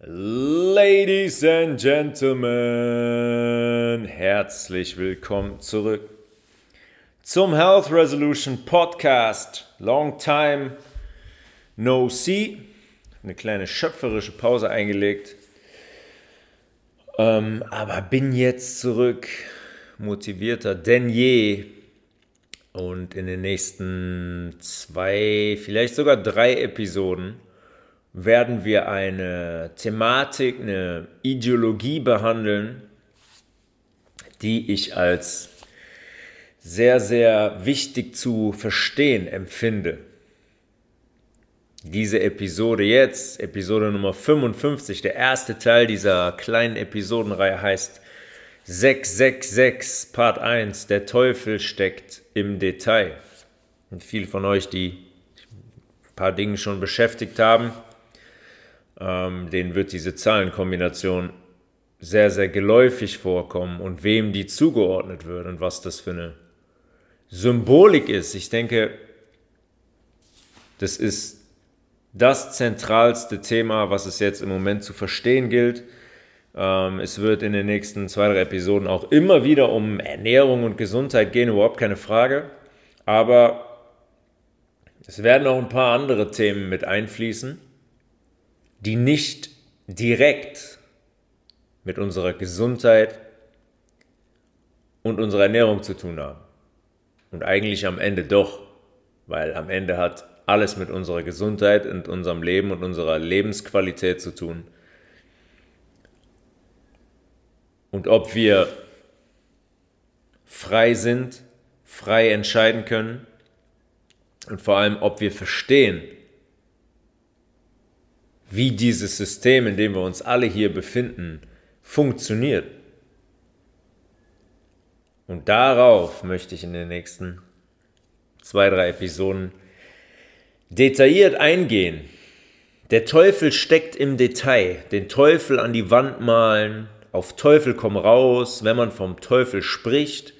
Ladies and Gentlemen, herzlich willkommen zurück zum Health Resolution Podcast. Long time no see. Eine kleine schöpferische Pause eingelegt. Ähm, aber bin jetzt zurück, motivierter denn je. Und in den nächsten zwei, vielleicht sogar drei Episoden werden wir eine Thematik, eine Ideologie behandeln, die ich als sehr, sehr wichtig zu verstehen empfinde. Diese Episode jetzt, Episode Nummer 55, der erste Teil dieser kleinen Episodenreihe heißt 666 Part 1, der Teufel steckt im Detail. Und viele von euch, die ein paar Dinge schon beschäftigt haben, ähm, denen wird diese Zahlenkombination sehr, sehr geläufig vorkommen und wem die zugeordnet wird und was das für eine Symbolik ist. Ich denke, das ist das zentralste Thema, was es jetzt im Moment zu verstehen gilt. Ähm, es wird in den nächsten zwei, drei Episoden auch immer wieder um Ernährung und Gesundheit gehen, überhaupt keine Frage. Aber es werden auch ein paar andere Themen mit einfließen die nicht direkt mit unserer Gesundheit und unserer Ernährung zu tun haben. Und eigentlich am Ende doch, weil am Ende hat alles mit unserer Gesundheit und unserem Leben und unserer Lebensqualität zu tun. Und ob wir frei sind, frei entscheiden können und vor allem, ob wir verstehen, wie dieses System, in dem wir uns alle hier befinden, funktioniert. Und darauf möchte ich in den nächsten zwei, drei Episoden detailliert eingehen. Der Teufel steckt im Detail. Den Teufel an die Wand malen, auf Teufel komm raus, wenn man vom Teufel spricht.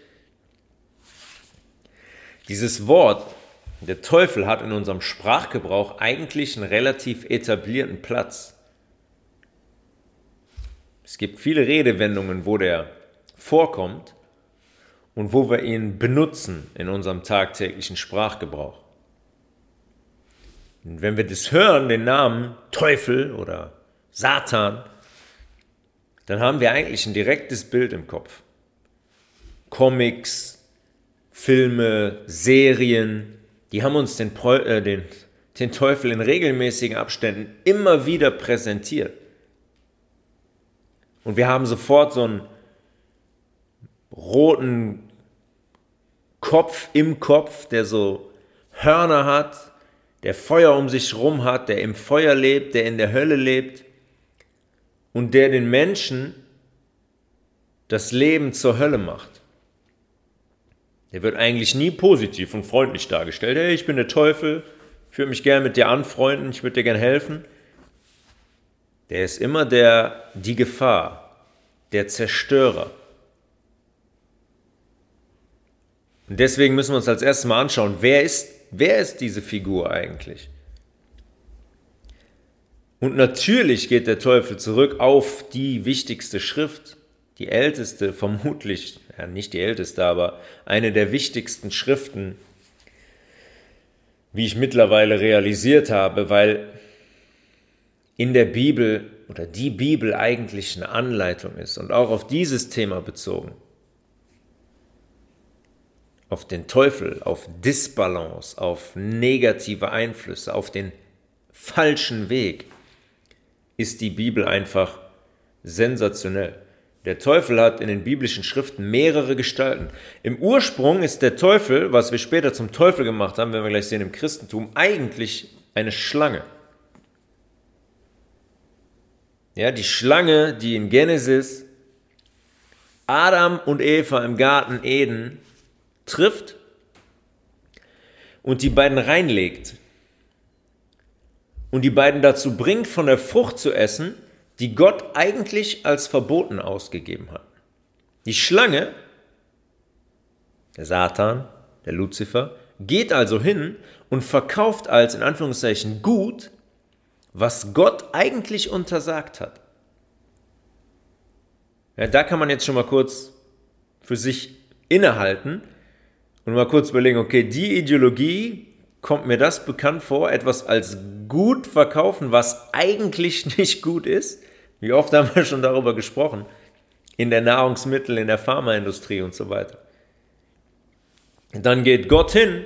Dieses Wort der Teufel hat in unserem Sprachgebrauch eigentlich einen relativ etablierten Platz. Es gibt viele Redewendungen, wo der vorkommt und wo wir ihn benutzen in unserem tagtäglichen Sprachgebrauch. Und wenn wir das hören, den Namen Teufel oder Satan, dann haben wir eigentlich ein direktes Bild im Kopf. Comics, Filme, Serien, die haben uns den, äh, den, den Teufel in regelmäßigen Abständen immer wieder präsentiert. Und wir haben sofort so einen roten Kopf im Kopf, der so Hörner hat, der Feuer um sich rum hat, der im Feuer lebt, der in der Hölle lebt und der den Menschen das Leben zur Hölle macht. Der wird eigentlich nie positiv und freundlich dargestellt. Hey, ich bin der Teufel, ich würde mich gerne mit dir anfreunden, ich würde dir gerne helfen. Der ist immer der, die Gefahr, der Zerstörer. Und deswegen müssen wir uns als erstes mal anschauen, wer ist, wer ist diese Figur eigentlich? Und natürlich geht der Teufel zurück auf die wichtigste Schrift, die älteste, vermutlich, ja, nicht die älteste, aber eine der wichtigsten Schriften, wie ich mittlerweile realisiert habe, weil in der Bibel oder die Bibel eigentlich eine Anleitung ist und auch auf dieses Thema bezogen. Auf den Teufel, auf Disbalance, auf negative Einflüsse, auf den falschen Weg, ist die Bibel einfach sensationell. Der Teufel hat in den biblischen Schriften mehrere Gestalten. Im Ursprung ist der Teufel, was wir später zum Teufel gemacht haben, wenn wir gleich sehen im Christentum, eigentlich eine Schlange. Ja, die Schlange, die in Genesis Adam und Eva im Garten Eden trifft und die beiden reinlegt und die beiden dazu bringt, von der Frucht zu essen, die Gott eigentlich als verboten ausgegeben hat. Die Schlange, der Satan, der Luzifer, geht also hin und verkauft als in Anführungszeichen gut, was Gott eigentlich untersagt hat. Ja, da kann man jetzt schon mal kurz für sich innehalten und mal kurz überlegen, okay, die Ideologie kommt mir das bekannt vor, etwas als gut verkaufen, was eigentlich nicht gut ist. Wie oft haben wir schon darüber gesprochen? In der Nahrungsmittel, in der Pharmaindustrie und so weiter. Dann geht Gott hin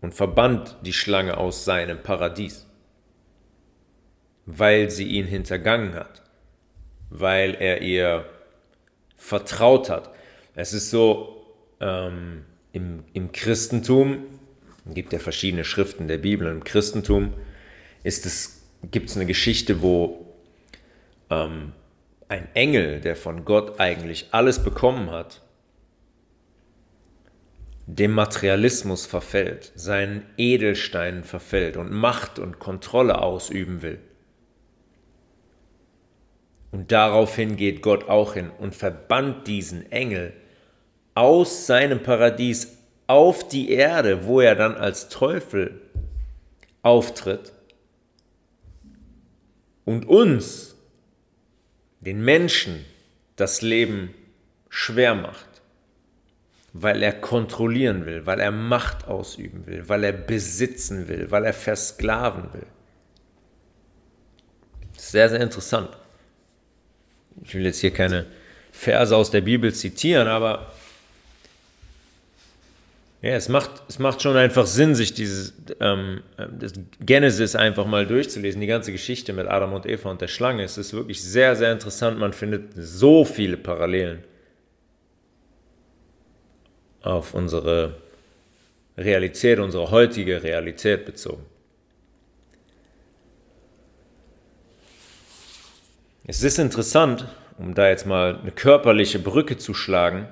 und verbannt die Schlange aus seinem Paradies, weil sie ihn hintergangen hat, weil er ihr vertraut hat. Es ist so, ähm, im, im Christentum, gibt ja verschiedene Schriften der Bibel, im Christentum ist es, gibt es eine Geschichte, wo ähm, ein Engel, der von Gott eigentlich alles bekommen hat, dem Materialismus verfällt, seinen Edelsteinen verfällt und Macht und Kontrolle ausüben will. Und daraufhin geht Gott auch hin und verbannt diesen Engel aus seinem Paradies auf die Erde, wo er dann als Teufel auftritt und uns, den Menschen, das Leben schwer macht weil er kontrollieren will, weil er Macht ausüben will, weil er besitzen will, weil er versklaven will. Sehr, sehr interessant. Ich will jetzt hier keine Verse aus der Bibel zitieren, aber ja, es macht, es macht schon einfach Sinn, sich dieses ähm, Genesis einfach mal durchzulesen, die ganze Geschichte mit Adam und Eva und der Schlange. Es ist wirklich sehr, sehr interessant. Man findet so viele Parallelen auf unsere Realität, unsere heutige Realität bezogen. Es ist interessant, um da jetzt mal eine körperliche Brücke zu schlagen,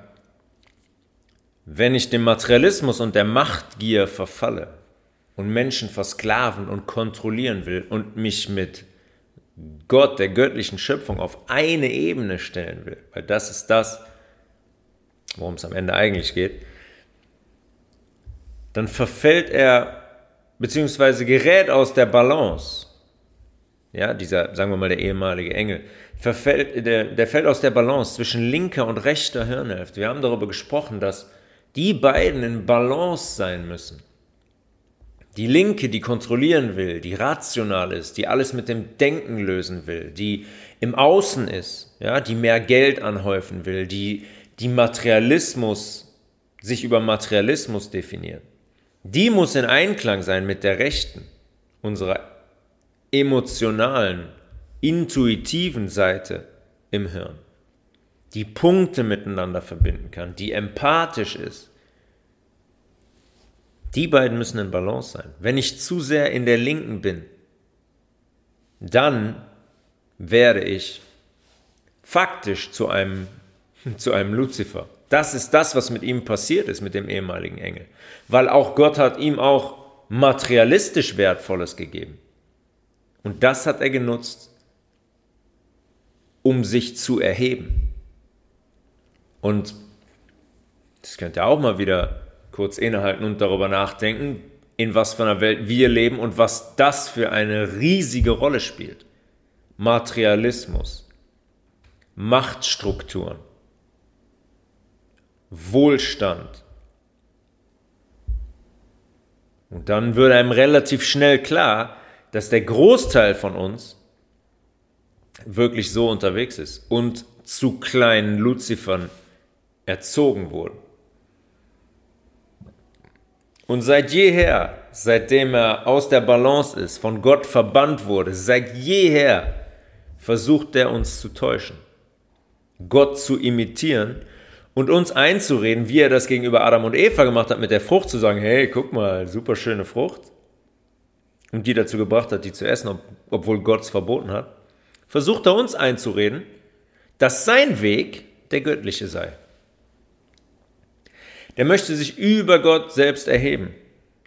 wenn ich dem Materialismus und der Machtgier verfalle und Menschen versklaven und kontrollieren will und mich mit Gott, der göttlichen Schöpfung, auf eine Ebene stellen will, weil das ist das, worum es am Ende eigentlich geht, dann verfällt er beziehungsweise gerät aus der Balance. Ja, dieser, sagen wir mal, der ehemalige Engel, verfällt, der, der fällt aus der Balance zwischen linker und rechter Hirnhälfte. Wir haben darüber gesprochen, dass die beiden in Balance sein müssen. Die Linke, die kontrollieren will, die rational ist, die alles mit dem Denken lösen will, die im Außen ist, ja, die mehr Geld anhäufen will, die die Materialismus, sich über Materialismus definiert, die muss in Einklang sein mit der rechten, unserer emotionalen, intuitiven Seite im Hirn, die Punkte miteinander verbinden kann, die empathisch ist. Die beiden müssen in Balance sein. Wenn ich zu sehr in der linken bin, dann werde ich faktisch zu einem zu einem Luzifer. Das ist das, was mit ihm passiert ist, mit dem ehemaligen Engel. Weil auch Gott hat ihm auch materialistisch Wertvolles gegeben. Und das hat er genutzt, um sich zu erheben. Und das könnt ihr auch mal wieder kurz innehalten und darüber nachdenken, in was für einer Welt wir leben und was das für eine riesige Rolle spielt. Materialismus, Machtstrukturen, Wohlstand. Und dann würde einem relativ schnell klar, dass der Großteil von uns wirklich so unterwegs ist und zu kleinen Luzifern erzogen wurde. Und seit jeher, seitdem er aus der Balance ist, von Gott verbannt wurde, seit jeher versucht er uns zu täuschen, Gott zu imitieren und uns einzureden, wie er das gegenüber Adam und Eva gemacht hat, mit der Frucht zu sagen, hey, guck mal, super schöne Frucht. Und die dazu gebracht hat, die zu essen, ob, obwohl Gott es verboten hat, versucht er uns einzureden, dass sein Weg der göttliche sei. Der möchte sich über Gott selbst erheben,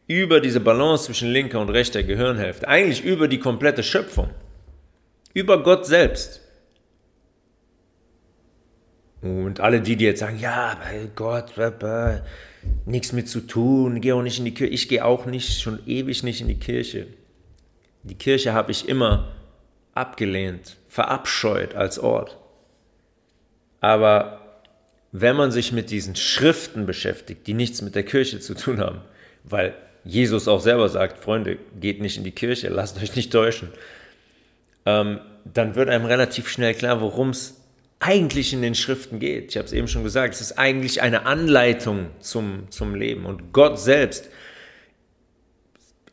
über diese Balance zwischen linker und rechter Gehirnhälfte, eigentlich über die komplette Schöpfung, über Gott selbst. Und alle die, die jetzt sagen, ja, bei Gott, nichts mit zu tun, geh auch nicht in die Kirche. Ich gehe auch nicht, schon ewig nicht in die Kirche. Die Kirche habe ich immer abgelehnt, verabscheut als Ort. Aber wenn man sich mit diesen Schriften beschäftigt, die nichts mit der Kirche zu tun haben, weil Jesus auch selber sagt, Freunde, geht nicht in die Kirche, lasst euch nicht täuschen, ähm, dann wird einem relativ schnell klar, worum es eigentlich in den Schriften geht. Ich habe es eben schon gesagt, es ist eigentlich eine Anleitung zum, zum Leben. Und Gott selbst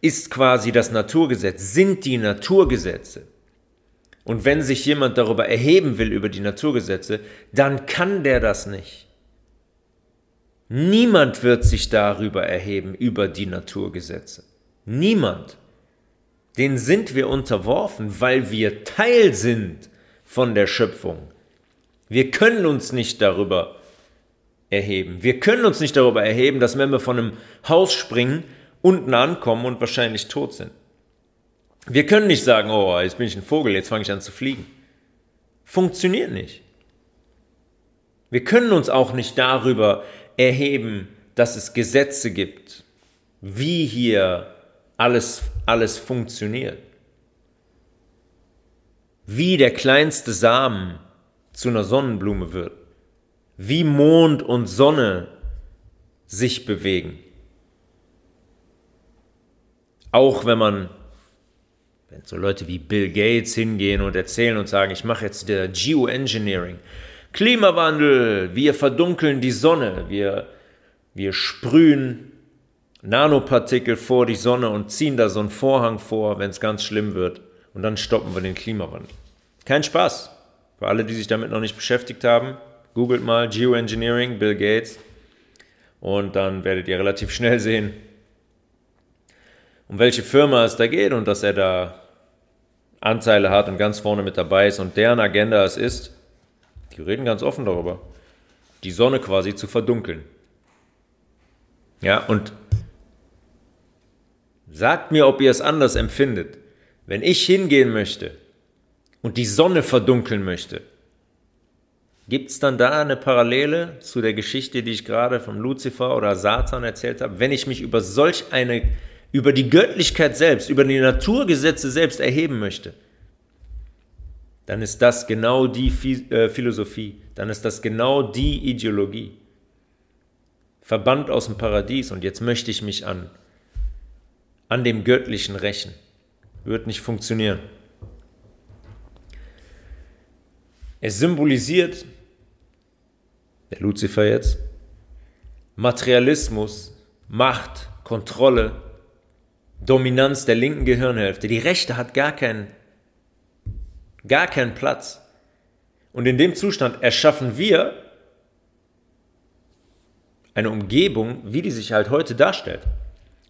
ist quasi das Naturgesetz, sind die Naturgesetze. Und wenn sich jemand darüber erheben will, über die Naturgesetze, dann kann der das nicht. Niemand wird sich darüber erheben, über die Naturgesetze. Niemand. Den sind wir unterworfen, weil wir Teil sind von der Schöpfung. Wir können uns nicht darüber erheben. Wir können uns nicht darüber erheben, dass wenn wir von einem Haus springen, unten ankommen und wahrscheinlich tot sind. Wir können nicht sagen, oh, jetzt bin ich ein Vogel, jetzt fange ich an zu fliegen. Funktioniert nicht. Wir können uns auch nicht darüber erheben, dass es Gesetze gibt, wie hier alles, alles funktioniert. Wie der kleinste Samen zu einer Sonnenblume wird. Wie Mond und Sonne sich bewegen. Auch wenn man, wenn so Leute wie Bill Gates hingehen und erzählen und sagen, ich mache jetzt der Geoengineering, Klimawandel, wir verdunkeln die Sonne, wir, wir sprühen Nanopartikel vor die Sonne und ziehen da so einen Vorhang vor, wenn es ganz schlimm wird. Und dann stoppen wir den Klimawandel. Kein Spaß. Für alle, die sich damit noch nicht beschäftigt haben, googelt mal Geoengineering, Bill Gates. Und dann werdet ihr relativ schnell sehen, um welche Firma es da geht und dass er da Anteile hat und ganz vorne mit dabei ist und deren Agenda es ist, die reden ganz offen darüber, die Sonne quasi zu verdunkeln. Ja, und sagt mir, ob ihr es anders empfindet. Wenn ich hingehen möchte und die Sonne verdunkeln möchte, gibt es dann da eine Parallele zu der Geschichte, die ich gerade vom Luzifer oder Satan erzählt habe? Wenn ich mich über solch eine über die Göttlichkeit selbst, über die Naturgesetze selbst erheben möchte, dann ist das genau die äh, Philosophie, dann ist das genau die Ideologie. Verbannt aus dem Paradies und jetzt möchte ich mich an, an dem Göttlichen rächen. Wird nicht funktionieren. Es symbolisiert, der Luzifer jetzt, Materialismus, Macht, Kontrolle, Dominanz der linken Gehirnhälfte. Die rechte hat gar keinen, gar keinen Platz. Und in dem Zustand erschaffen wir eine Umgebung, wie die sich halt heute darstellt.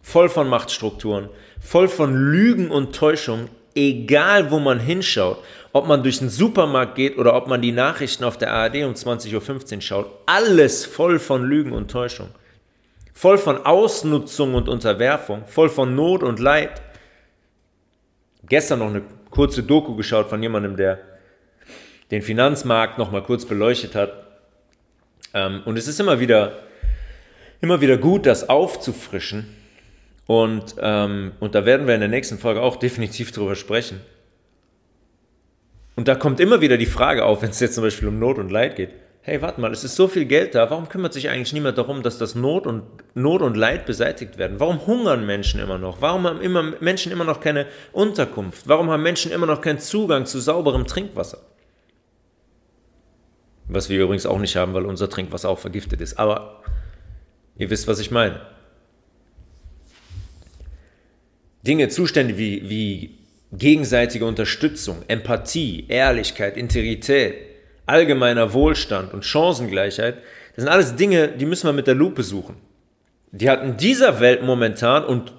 Voll von Machtstrukturen, voll von Lügen und Täuschung, egal wo man hinschaut, ob man durch den Supermarkt geht oder ob man die Nachrichten auf der ARD um 20.15 Uhr schaut, alles voll von Lügen und Täuschung voll von Ausnutzung und Unterwerfung, voll von Not und Leid. Gestern noch eine kurze Doku geschaut von jemandem, der den Finanzmarkt noch mal kurz beleuchtet hat. Ähm, und es ist immer wieder, immer wieder gut, das aufzufrischen. Und, ähm, und da werden wir in der nächsten Folge auch definitiv drüber sprechen. Und da kommt immer wieder die Frage auf, wenn es jetzt zum Beispiel um Not und Leid geht hey, warte mal, es ist so viel Geld da, warum kümmert sich eigentlich niemand darum, dass das Not und, Not und Leid beseitigt werden? Warum hungern Menschen immer noch? Warum haben immer Menschen immer noch keine Unterkunft? Warum haben Menschen immer noch keinen Zugang zu sauberem Trinkwasser? Was wir übrigens auch nicht haben, weil unser Trinkwasser auch vergiftet ist. Aber ihr wisst, was ich meine. Dinge, Zustände wie, wie gegenseitige Unterstützung, Empathie, Ehrlichkeit, Integrität, allgemeiner Wohlstand und Chancengleichheit, das sind alles Dinge, die müssen wir mit der Lupe suchen. Die hat in dieser Welt momentan und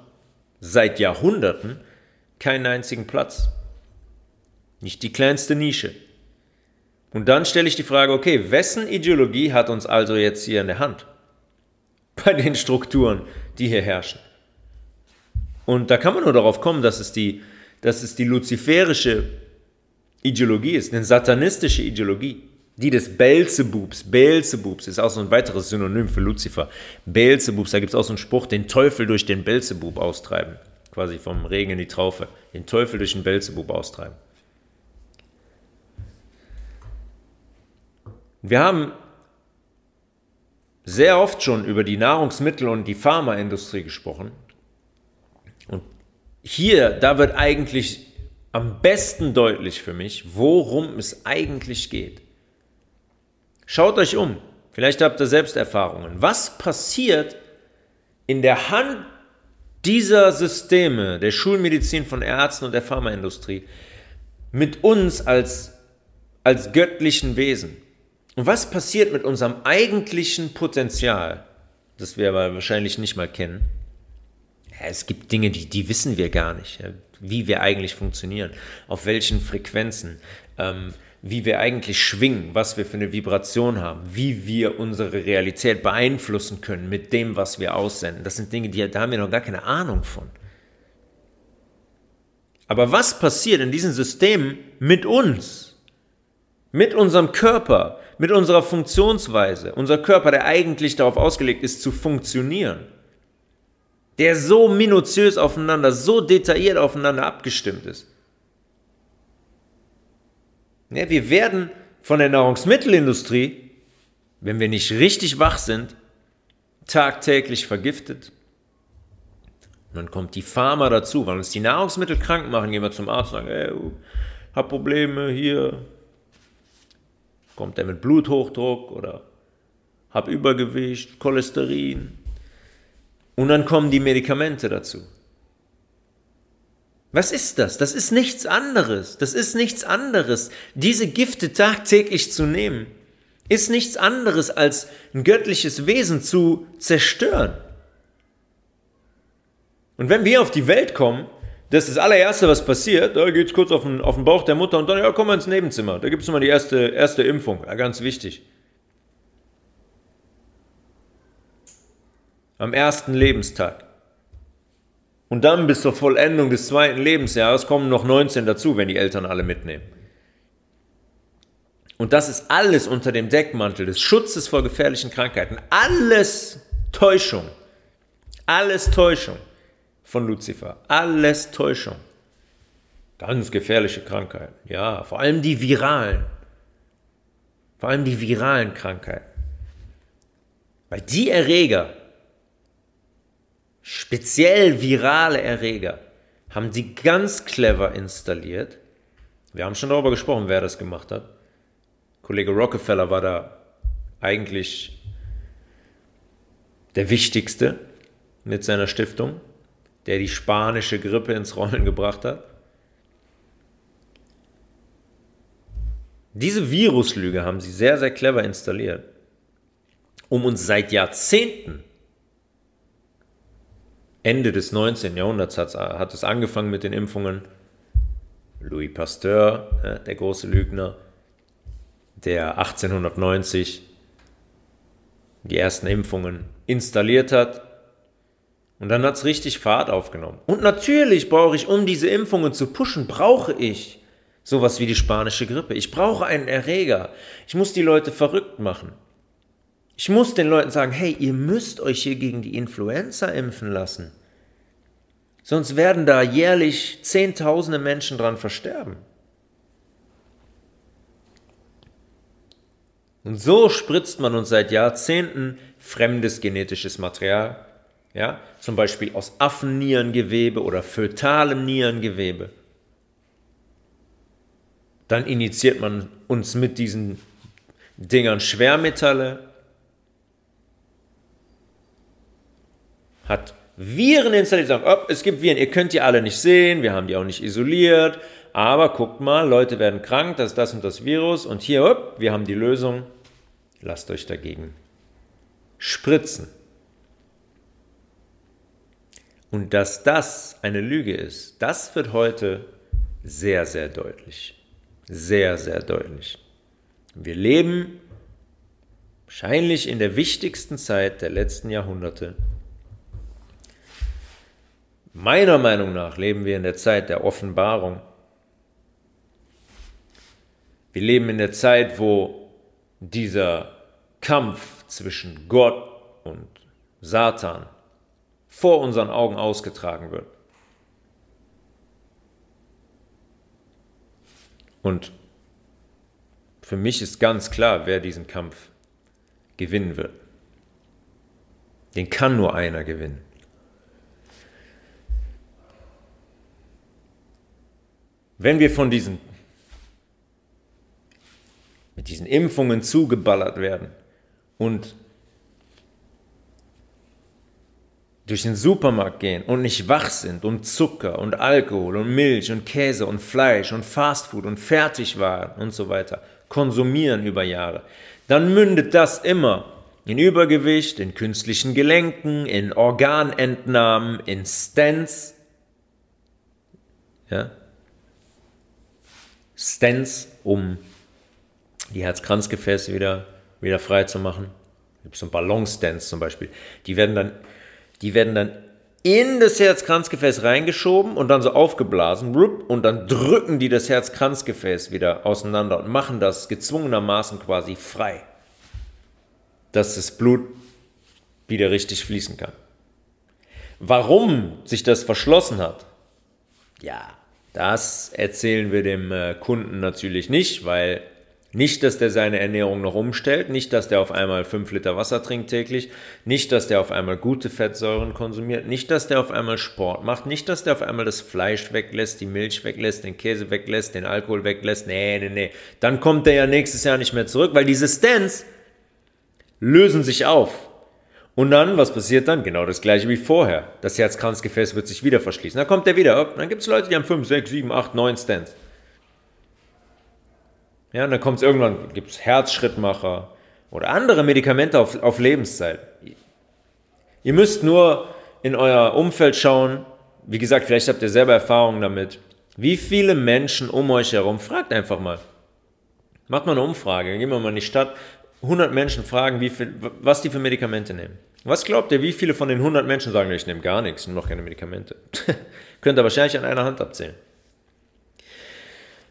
seit Jahrhunderten keinen einzigen Platz. Nicht die kleinste Nische. Und dann stelle ich die Frage, okay, wessen Ideologie hat uns also jetzt hier in der Hand? Bei den Strukturen, die hier herrschen. Und da kann man nur darauf kommen, dass es die, dass es die luziferische Ideologie ist, eine satanistische Ideologie, die des Belzebubs. Belzebubs ist auch so ein weiteres Synonym für Luzifer. Belzebubs, da gibt es auch so einen Spruch, den Teufel durch den Belzebub austreiben. quasi vom Regen in die Traufe, den Teufel durch den Belzebub austreiben. Wir haben sehr oft schon über die Nahrungsmittel- und die Pharmaindustrie gesprochen. Und hier, da wird eigentlich am besten deutlich für mich, worum es eigentlich geht. Schaut euch um. Vielleicht habt ihr selbst Erfahrungen. Was passiert in der Hand dieser Systeme, der Schulmedizin von Ärzten und der Pharmaindustrie, mit uns als, als göttlichen Wesen? Und was passiert mit unserem eigentlichen Potenzial, das wir aber wahrscheinlich nicht mal kennen? Es gibt Dinge, die, die wissen wir gar nicht, wie wir eigentlich funktionieren, auf welchen Frequenzen, ähm, wie wir eigentlich schwingen, was wir für eine Vibration haben, wie wir unsere Realität beeinflussen können mit dem, was wir aussenden. Das sind Dinge, die, da haben wir noch gar keine Ahnung von. Aber was passiert in diesen Systemen mit uns, mit unserem Körper, mit unserer Funktionsweise, unser Körper, der eigentlich darauf ausgelegt ist, zu funktionieren, der so minutiös aufeinander, so detailliert aufeinander abgestimmt ist. Ja, wir werden von der Nahrungsmittelindustrie, wenn wir nicht richtig wach sind, tagtäglich vergiftet. Und dann kommt die Pharma dazu, weil uns die Nahrungsmittel krank machen, gehen wir zum Arzt und sagen, ey, hab Probleme hier, kommt er mit Bluthochdruck oder hab Übergewicht, Cholesterin. Und dann kommen die Medikamente dazu. Was ist das? Das ist nichts anderes. Das ist nichts anderes. Diese Gifte tagtäglich zu nehmen, ist nichts anderes als ein göttliches Wesen zu zerstören. Und wenn wir auf die Welt kommen, das ist das allererste, was passiert. Da geht es kurz auf den, auf den Bauch der Mutter und dann, ja, komm mal ins Nebenzimmer. Da gibt es nochmal die erste, erste Impfung. Ja, ganz wichtig. Am ersten Lebenstag. Und dann bis zur Vollendung des zweiten Lebensjahres kommen noch 19 dazu, wenn die Eltern alle mitnehmen. Und das ist alles unter dem Deckmantel des Schutzes vor gefährlichen Krankheiten. Alles Täuschung. Alles Täuschung von Luzifer. Alles Täuschung. Ganz gefährliche Krankheiten. Ja, vor allem die viralen. Vor allem die viralen Krankheiten. Weil die Erreger, speziell virale Erreger, haben sie ganz clever installiert. Wir haben schon darüber gesprochen, wer das gemacht hat. Kollege Rockefeller war da eigentlich der Wichtigste mit seiner Stiftung der die spanische Grippe ins Rollen gebracht hat? Diese Viruslüge haben sie sehr, sehr clever installiert, um uns seit Jahrzehnten, Ende des 19. Jahrhunderts hat, hat es angefangen mit den Impfungen, Louis Pasteur, der große Lügner, der 1890 die ersten Impfungen installiert hat, und dann hat es richtig Fahrt aufgenommen. Und natürlich brauche ich, um diese Impfungen zu pushen, brauche ich sowas wie die spanische Grippe. Ich brauche einen Erreger. Ich muss die Leute verrückt machen. Ich muss den Leuten sagen, hey, ihr müsst euch hier gegen die Influenza impfen lassen. Sonst werden da jährlich Zehntausende Menschen dran versterben. Und so spritzt man uns seit Jahrzehnten fremdes genetisches Material ja, zum Beispiel aus Affennierengewebe oder fötalem Nierengewebe. Dann initiiert man uns mit diesen Dingern Schwermetalle, hat Viren installiert, sagen, oh, es gibt Viren, ihr könnt die alle nicht sehen, wir haben die auch nicht isoliert, aber guckt mal, Leute werden krank, das ist das und das Virus und hier, oh, wir haben die Lösung, lasst euch dagegen spritzen. Und dass das eine Lüge ist, das wird heute sehr, sehr deutlich. Sehr, sehr deutlich. Wir leben wahrscheinlich in der wichtigsten Zeit der letzten Jahrhunderte. Meiner Meinung nach leben wir in der Zeit der Offenbarung. Wir leben in der Zeit, wo dieser Kampf zwischen Gott und Satan vor unseren Augen ausgetragen wird. Und für mich ist ganz klar, wer diesen Kampf gewinnen wird. Den kann nur einer gewinnen. Wenn wir von diesen mit diesen Impfungen zugeballert werden und durch den Supermarkt gehen und nicht wach sind und Zucker und Alkohol und Milch und Käse und Fleisch und Fastfood und Fertigwaren und so weiter konsumieren über Jahre, dann mündet das immer in Übergewicht, in künstlichen Gelenken, in Organentnahmen, in Stents. Ja? Stents, um die Herzkranzgefäße wieder, wieder frei zu machen. Es gibt so Ballonstents zum Beispiel. Die werden dann, die werden dann in das Herzkranzgefäß reingeschoben und dann so aufgeblasen und dann drücken die das Herzkranzgefäß wieder auseinander und machen das gezwungenermaßen quasi frei, dass das Blut wieder richtig fließen kann. Warum sich das verschlossen hat, ja, das erzählen wir dem äh, Kunden natürlich nicht, weil nicht, dass der seine Ernährung noch umstellt, nicht, dass der auf einmal 5 Liter Wasser trinkt täglich, nicht, dass der auf einmal gute Fettsäuren konsumiert, nicht, dass der auf einmal Sport macht, nicht, dass der auf einmal das Fleisch weglässt, die Milch weglässt, den Käse weglässt, den Alkohol weglässt. Nee, nee, nee. Dann kommt der ja nächstes Jahr nicht mehr zurück, weil diese Stents lösen sich auf. Und dann, was passiert dann? Genau das gleiche wie vorher. Das Herzkranzgefäß wird sich wieder verschließen. Dann kommt der wieder. Dann gibt es Leute, die haben 5, 6, 7, 8, 9 Stents. Ja, und dann kommt es irgendwann, gibt es Herzschrittmacher oder andere Medikamente auf, auf Lebenszeit. Ihr müsst nur in euer Umfeld schauen. Wie gesagt, vielleicht habt ihr selber Erfahrungen damit. Wie viele Menschen um euch herum, fragt einfach mal. Macht mal eine Umfrage, gehen wir mal in die Stadt. 100 Menschen fragen, wie viel, was die für Medikamente nehmen. Was glaubt ihr, wie viele von den 100 Menschen sagen, ich nehme gar nichts und noch keine Medikamente? Könnt ihr wahrscheinlich an einer Hand abzählen.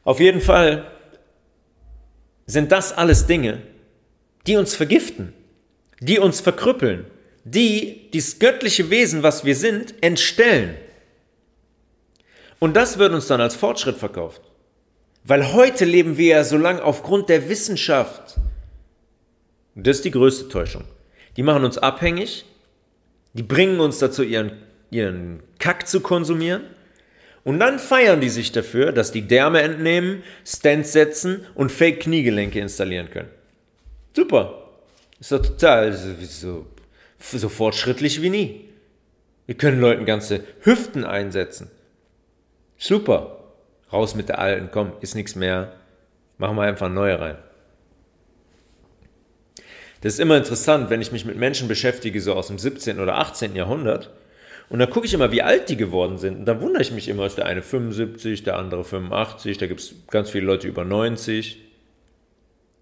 Auf jeden Fall sind das alles Dinge, die uns vergiften, die uns verkrüppeln, die das göttliche Wesen, was wir sind, entstellen. Und das wird uns dann als Fortschritt verkauft. Weil heute leben wir ja so lange aufgrund der Wissenschaft. Das ist die größte Täuschung. Die machen uns abhängig, die bringen uns dazu, ihren, ihren Kack zu konsumieren und dann feiern die sich dafür, dass die Därme entnehmen, Stents setzen und Fake-Kniegelenke installieren können. Super. Ist doch total so, so fortschrittlich wie nie. Wir können Leuten ganze Hüften einsetzen. Super. Raus mit der alten, komm, ist nichts mehr. Machen wir einfach neue rein. Das ist immer interessant, wenn ich mich mit Menschen beschäftige, so aus dem 17. oder 18. Jahrhundert, und dann gucke ich immer, wie alt die geworden sind. Und da wundere ich mich immer, ist der eine 75, der andere 85, da gibt es ganz viele Leute über 90.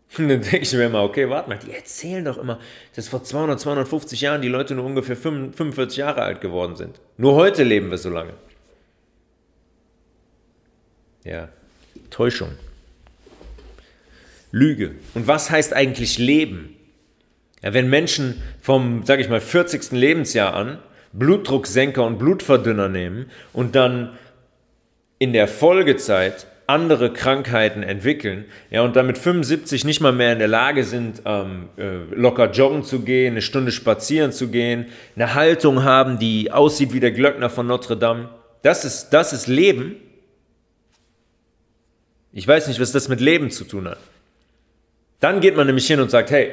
Und dann denke ich mir immer, okay, warte mal, die erzählen doch immer, dass vor 200, 250 Jahren die Leute nur ungefähr 45 Jahre alt geworden sind. Nur heute leben wir so lange. Ja, Täuschung. Lüge. Und was heißt eigentlich Leben? Ja, wenn Menschen vom, sag ich mal, 40. Lebensjahr an Blutdrucksenker und Blutverdünner nehmen und dann in der Folgezeit andere Krankheiten entwickeln, ja, und dann mit 75 nicht mal mehr in der Lage sind, ähm, äh, locker joggen zu gehen, eine Stunde spazieren zu gehen, eine Haltung haben, die aussieht wie der Glöckner von Notre Dame. Das ist, das ist Leben. Ich weiß nicht, was das mit Leben zu tun hat. Dann geht man nämlich hin und sagt, hey,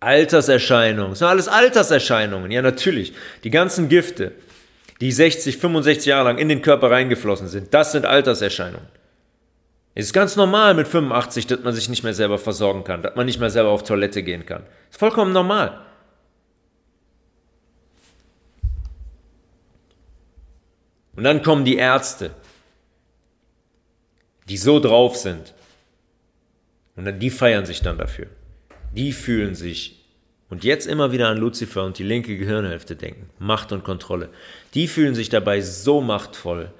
Alterserscheinungen, das sind alles Alterserscheinungen. Ja, natürlich. Die ganzen Gifte, die 60, 65 Jahre lang in den Körper reingeflossen sind, das sind Alterserscheinungen. Es ist ganz normal mit 85, dass man sich nicht mehr selber versorgen kann, dass man nicht mehr selber auf Toilette gehen kann. Das ist vollkommen normal. Und dann kommen die Ärzte, die so drauf sind. Und dann die feiern sich dann dafür die fühlen sich, und jetzt immer wieder an Lucifer und die linke Gehirnhälfte denken, Macht und Kontrolle, die fühlen sich dabei so machtvoll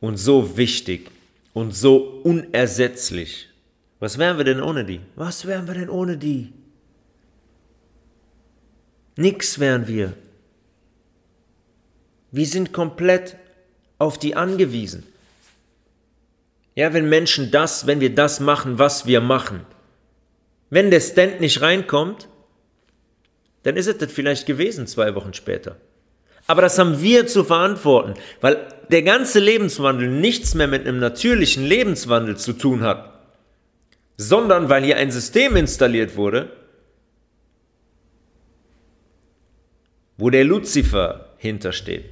und so wichtig und so unersetzlich. Was wären wir denn ohne die? Was wären wir denn ohne die? Nix wären wir. Wir sind komplett auf die angewiesen. Ja, wenn Menschen das, wenn wir das machen, was wir machen. Wenn der Stand nicht reinkommt, dann ist es das vielleicht gewesen zwei Wochen später. Aber das haben wir zu verantworten, weil der ganze Lebenswandel nichts mehr mit einem natürlichen Lebenswandel zu tun hat, sondern weil hier ein System installiert wurde, wo der Luzifer hintersteht.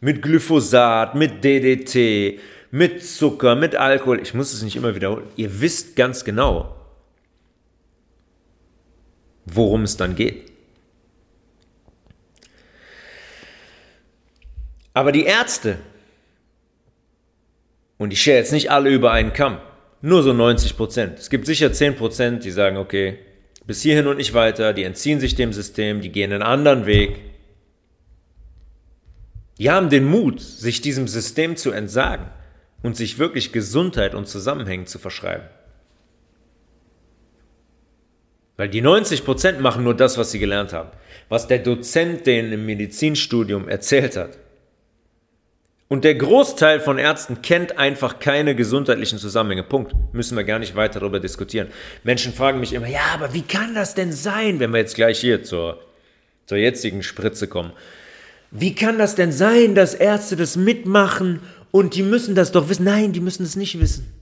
Mit Glyphosat, mit DDT, mit Zucker, mit Alkohol. Ich muss es nicht immer wiederholen. Ihr wisst ganz genau, worum es dann geht. Aber die Ärzte, und ich schere jetzt nicht alle über einen Kamm, nur so 90 Prozent. Es gibt sicher 10 Prozent, die sagen, okay, bis hierhin und nicht weiter, die entziehen sich dem System, die gehen einen anderen Weg. Die haben den Mut, sich diesem System zu entsagen und sich wirklich Gesundheit und Zusammenhängen zu verschreiben. Weil die 90 Prozent machen nur das, was sie gelernt haben. Was der Dozent denen im Medizinstudium erzählt hat. Und der Großteil von Ärzten kennt einfach keine gesundheitlichen Zusammenhänge. Punkt. Müssen wir gar nicht weiter darüber diskutieren. Menschen fragen mich immer, ja, aber wie kann das denn sein, wenn wir jetzt gleich hier zur, zur jetzigen Spritze kommen? Wie kann das denn sein, dass Ärzte das mitmachen und die müssen das doch wissen? Nein, die müssen es nicht wissen.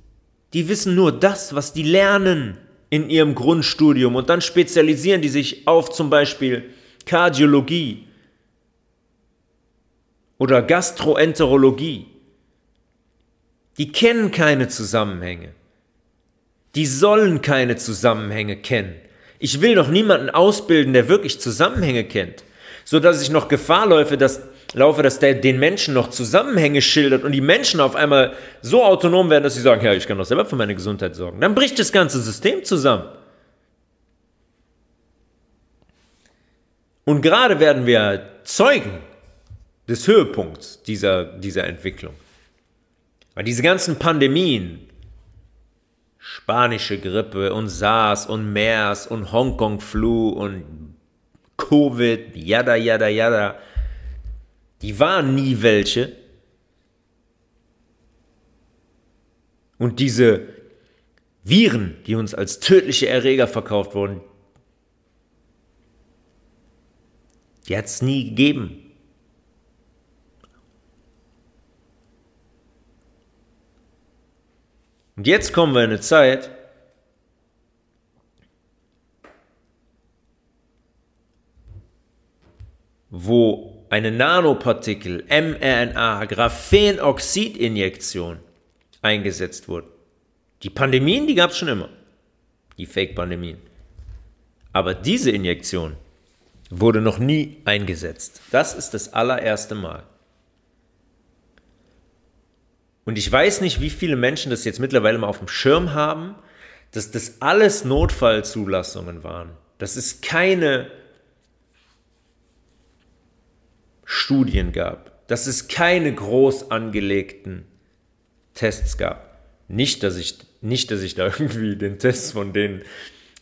Die wissen nur das, was die lernen in ihrem Grundstudium und dann spezialisieren die sich auf zum Beispiel Kardiologie oder Gastroenterologie. Die kennen keine Zusammenhänge. Die sollen keine Zusammenhänge kennen. Ich will doch niemanden ausbilden, der wirklich Zusammenhänge kennt, so dass ich noch Gefahr laufe, dass laufe, dass der den Menschen noch Zusammenhänge schildert und die Menschen auf einmal so autonom werden, dass sie sagen, ja, ich kann doch selber für meine Gesundheit sorgen. Dann bricht das ganze System zusammen. Und gerade werden wir Zeugen des Höhepunkts dieser, dieser Entwicklung. Weil diese ganzen Pandemien, spanische Grippe und SARS und MERS und Hongkong-Flu und Covid, yada, yada, yada, die waren nie welche. Und diese Viren, die uns als tödliche Erreger verkauft wurden, die hat es nie gegeben. Und jetzt kommen wir in eine Zeit, wo eine Nanopartikel, mRNA, Graphenoxidinjektion eingesetzt wurde. Die Pandemien, die gab es schon immer. Die Fake-Pandemien. Aber diese Injektion wurde noch nie eingesetzt. Das ist das allererste Mal. Und ich weiß nicht, wie viele Menschen das jetzt mittlerweile mal auf dem Schirm haben, dass das alles Notfallzulassungen waren. Dass es keine Studien gab. Dass es keine groß angelegten Tests gab. Nicht, dass ich, nicht, dass ich da irgendwie den Tests von den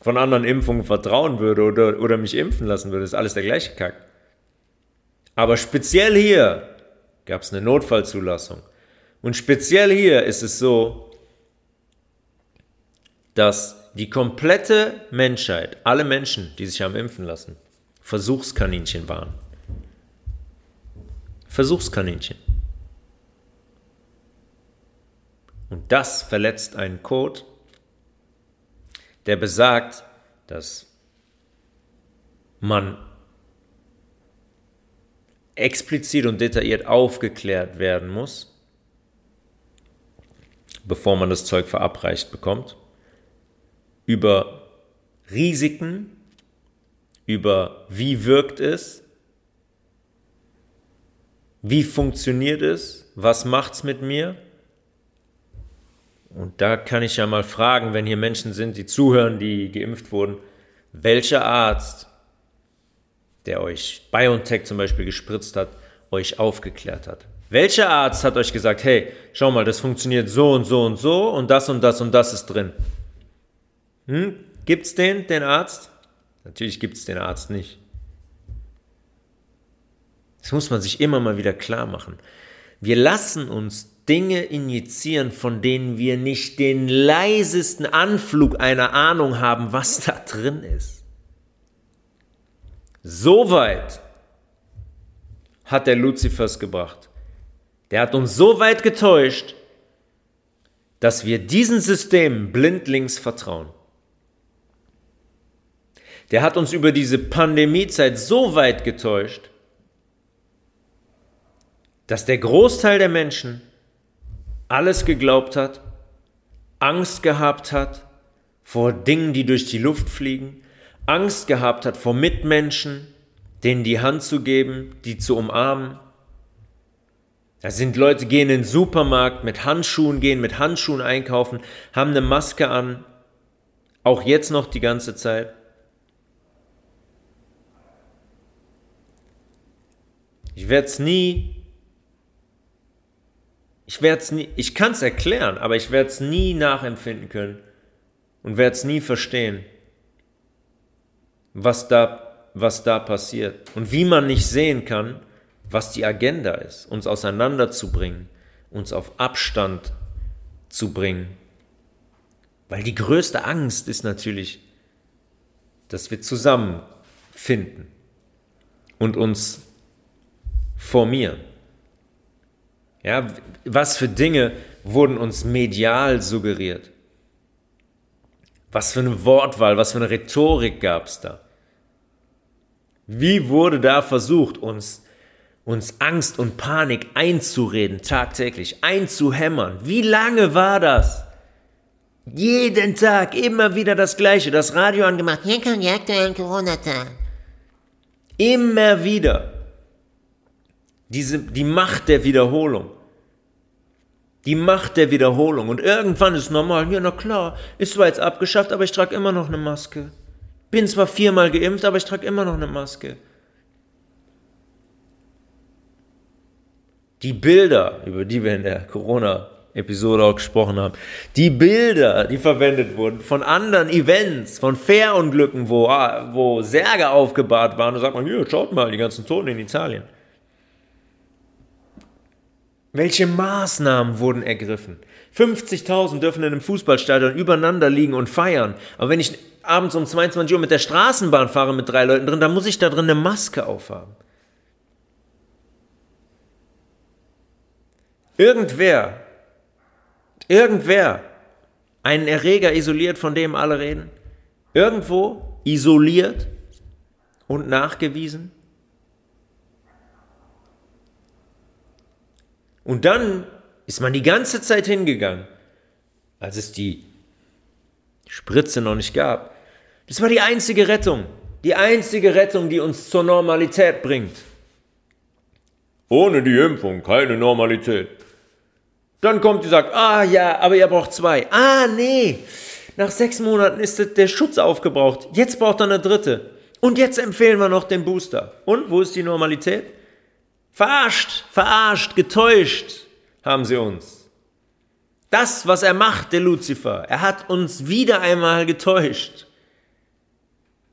von anderen Impfungen vertrauen würde oder, oder mich impfen lassen würde. Ist alles der gleiche Kack. Aber speziell hier gab es eine Notfallzulassung. Und speziell hier ist es so, dass die komplette Menschheit, alle Menschen, die sich haben impfen lassen, Versuchskaninchen waren. Versuchskaninchen. Und das verletzt einen Code, der besagt, dass man explizit und detailliert aufgeklärt werden muss, bevor man das Zeug verabreicht bekommt, über Risiken, über wie wirkt es, wie funktioniert es, was macht es mit mir. Und da kann ich ja mal fragen, wenn hier Menschen sind, die zuhören, die geimpft wurden, welcher Arzt, der euch BioNTech zum Beispiel gespritzt hat, euch aufgeklärt hat. Welcher Arzt hat euch gesagt, hey, schau mal, das funktioniert so und so und so und das und das und das ist drin? Hm? es den, den Arzt? Natürlich gibt es den Arzt nicht. Das muss man sich immer mal wieder klar machen. Wir lassen uns Dinge injizieren, von denen wir nicht den leisesten Anflug einer Ahnung haben, was da drin ist. So weit hat der Luzifers gebracht. Der hat uns so weit getäuscht, dass wir diesen Systemen blindlings vertrauen. Der hat uns über diese Pandemiezeit so weit getäuscht, dass der Großteil der Menschen alles geglaubt hat, Angst gehabt hat vor Dingen, die durch die Luft fliegen, Angst gehabt hat vor Mitmenschen, denen die Hand zu geben, die zu umarmen. Da sind Leute, gehen in den Supermarkt mit Handschuhen, gehen mit Handschuhen einkaufen, haben eine Maske an, auch jetzt noch die ganze Zeit. Ich werde es nie, ich werde es nie, ich kann es erklären, aber ich werde es nie nachempfinden können und werde es nie verstehen, was da was da passiert und wie man nicht sehen kann, was die Agenda ist, uns auseinanderzubringen, uns auf Abstand zu bringen. Weil die größte Angst ist natürlich, dass wir zusammenfinden und uns formieren. Ja, was für Dinge wurden uns medial suggeriert? Was für eine Wortwahl, was für eine Rhetorik gab es da? Wie wurde da versucht, uns, uns Angst und Panik einzureden, tagtäglich, einzuhämmern? Wie lange war das? Jeden Tag immer wieder das Gleiche, das Radio angemacht. Hier kommt die aktuellen Corona-Zahlen. Immer wieder. Diese, die Macht der Wiederholung. Die Macht der Wiederholung. Und irgendwann ist normal, ja, na klar, ist zwar jetzt abgeschafft, aber ich trage immer noch eine Maske. Bin zwar viermal geimpft, aber ich trage immer noch eine Maske. Die Bilder, über die wir in der Corona-Episode auch gesprochen haben, die Bilder, die verwendet wurden von anderen Events, von Fährunglücken, wo, wo Särge aufgebahrt waren, da sagt man, hier, schaut mal, die ganzen Toten in Italien. Welche Maßnahmen wurden ergriffen? 50.000 dürfen in einem Fußballstadion übereinander liegen und feiern. Aber wenn ich abends um 22 Uhr mit der Straßenbahn fahre mit drei Leuten drin, dann muss ich da drin eine Maske aufhaben. Irgendwer, irgendwer, einen Erreger isoliert, von dem alle reden, irgendwo isoliert und nachgewiesen. Und dann ist man die ganze Zeit hingegangen, als es die Spritze noch nicht gab. Das war die einzige Rettung. Die einzige Rettung, die uns zur Normalität bringt. Ohne die Impfung keine Normalität. Dann kommt die sagt, ah ja, aber ihr braucht zwei. Ah nee, nach sechs Monaten ist der Schutz aufgebraucht. Jetzt braucht er eine dritte. Und jetzt empfehlen wir noch den Booster. Und wo ist die Normalität? Verarscht, verarscht, getäuscht haben sie uns. Das, was er macht, der Luzifer, er hat uns wieder einmal getäuscht.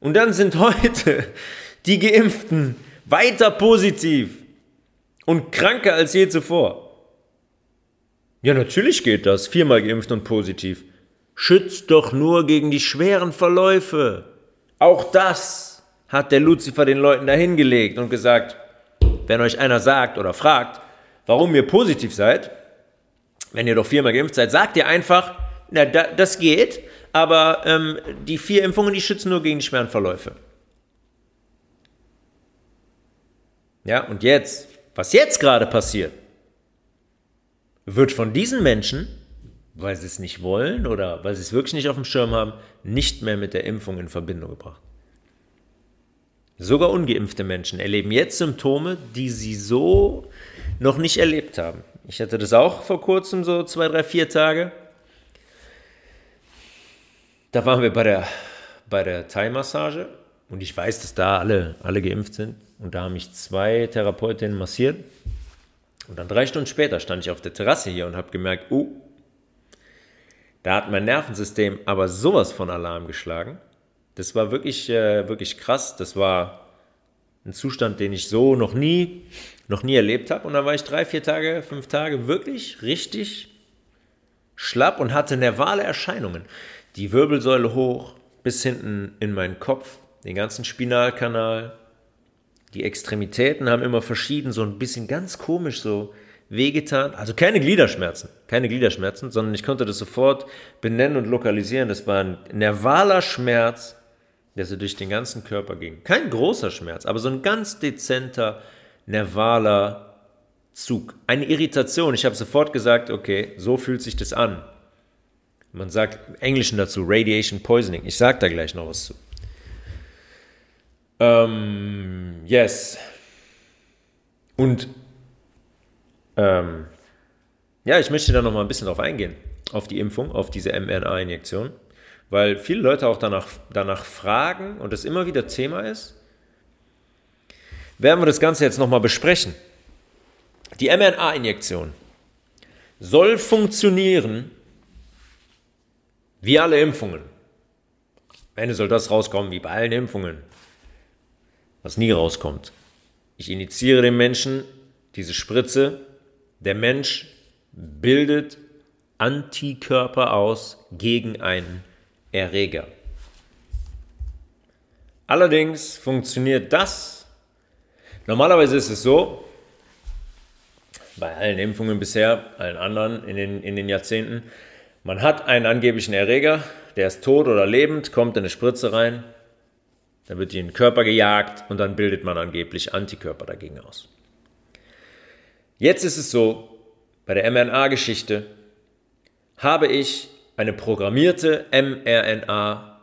Und dann sind heute die Geimpften weiter positiv und kranker als je zuvor. Ja, natürlich geht das, viermal geimpft und positiv. Schützt doch nur gegen die schweren Verläufe. Auch das hat der Luzifer den Leuten dahingelegt und gesagt, wenn euch einer sagt oder fragt, warum ihr positiv seid, wenn ihr doch viermal geimpft seid, sagt ihr einfach, na, da, das geht, aber ähm, die vier Impfungen, die schützen nur gegen die schweren Verläufe. Ja, und jetzt, was jetzt gerade passiert, wird von diesen Menschen, weil sie es nicht wollen oder weil sie es wirklich nicht auf dem Schirm haben, nicht mehr mit der Impfung in Verbindung gebracht. Sogar ungeimpfte Menschen erleben jetzt Symptome, die sie so noch nicht erlebt haben. Ich hatte das auch vor kurzem, so zwei, drei, vier Tage. Da waren wir bei der, bei der Thai-Massage und ich weiß, dass da alle, alle geimpft sind. Und da haben mich zwei Therapeutinnen massiert. Und dann drei Stunden später stand ich auf der Terrasse hier und habe gemerkt, uh, da hat mein Nervensystem aber sowas von Alarm geschlagen. Das war wirklich, äh, wirklich krass. Das war Ein Zustand, den ich so noch nie, noch nie erlebt habe. Und dann war ich drei, vier Tage, fünf Tage wirklich richtig schlapp und hatte nervale Erscheinungen. Die Wirbelsäule hoch, bis hinten in meinen Kopf, den ganzen Spinalkanal. Die Extremitäten haben immer verschieden, so ein bisschen ganz komisch so wehgetan. Also keine Gliederschmerzen, keine Gliederschmerzen, sondern ich konnte das sofort benennen und lokalisieren. Das war ein nervaler Schmerz, der so durch den ganzen Körper ging. Kein großer Schmerz, aber so ein ganz dezenter, nervaler Zug. Eine Irritation. Ich habe sofort gesagt, okay, so fühlt sich das an. Man sagt im Englischen dazu Radiation Poisoning. Ich sage da gleich noch was zu. Ähm, yes. Und ähm, ja, ich möchte da noch mal ein bisschen drauf eingehen, auf die Impfung, auf diese mRNA-Injektion, weil viele Leute auch danach, danach fragen und das immer wieder Thema ist. Werden wir das Ganze jetzt nochmal besprechen. Die mRNA-Injektion soll funktionieren wie alle Impfungen. Am Ende soll das rauskommen wie bei allen Impfungen, was nie rauskommt. Ich initiiere den Menschen diese Spritze der Mensch bildet Antikörper aus gegen einen Erreger. Allerdings funktioniert das. Normalerweise ist es so, bei allen Impfungen bisher, allen anderen in den, in den Jahrzehnten, man hat einen angeblichen Erreger, der ist tot oder lebend, kommt in eine Spritze rein, dann wird die in den Körper gejagt und dann bildet man angeblich Antikörper dagegen aus. Jetzt ist es so, bei der mRNA-Geschichte habe ich eine programmierte mRNA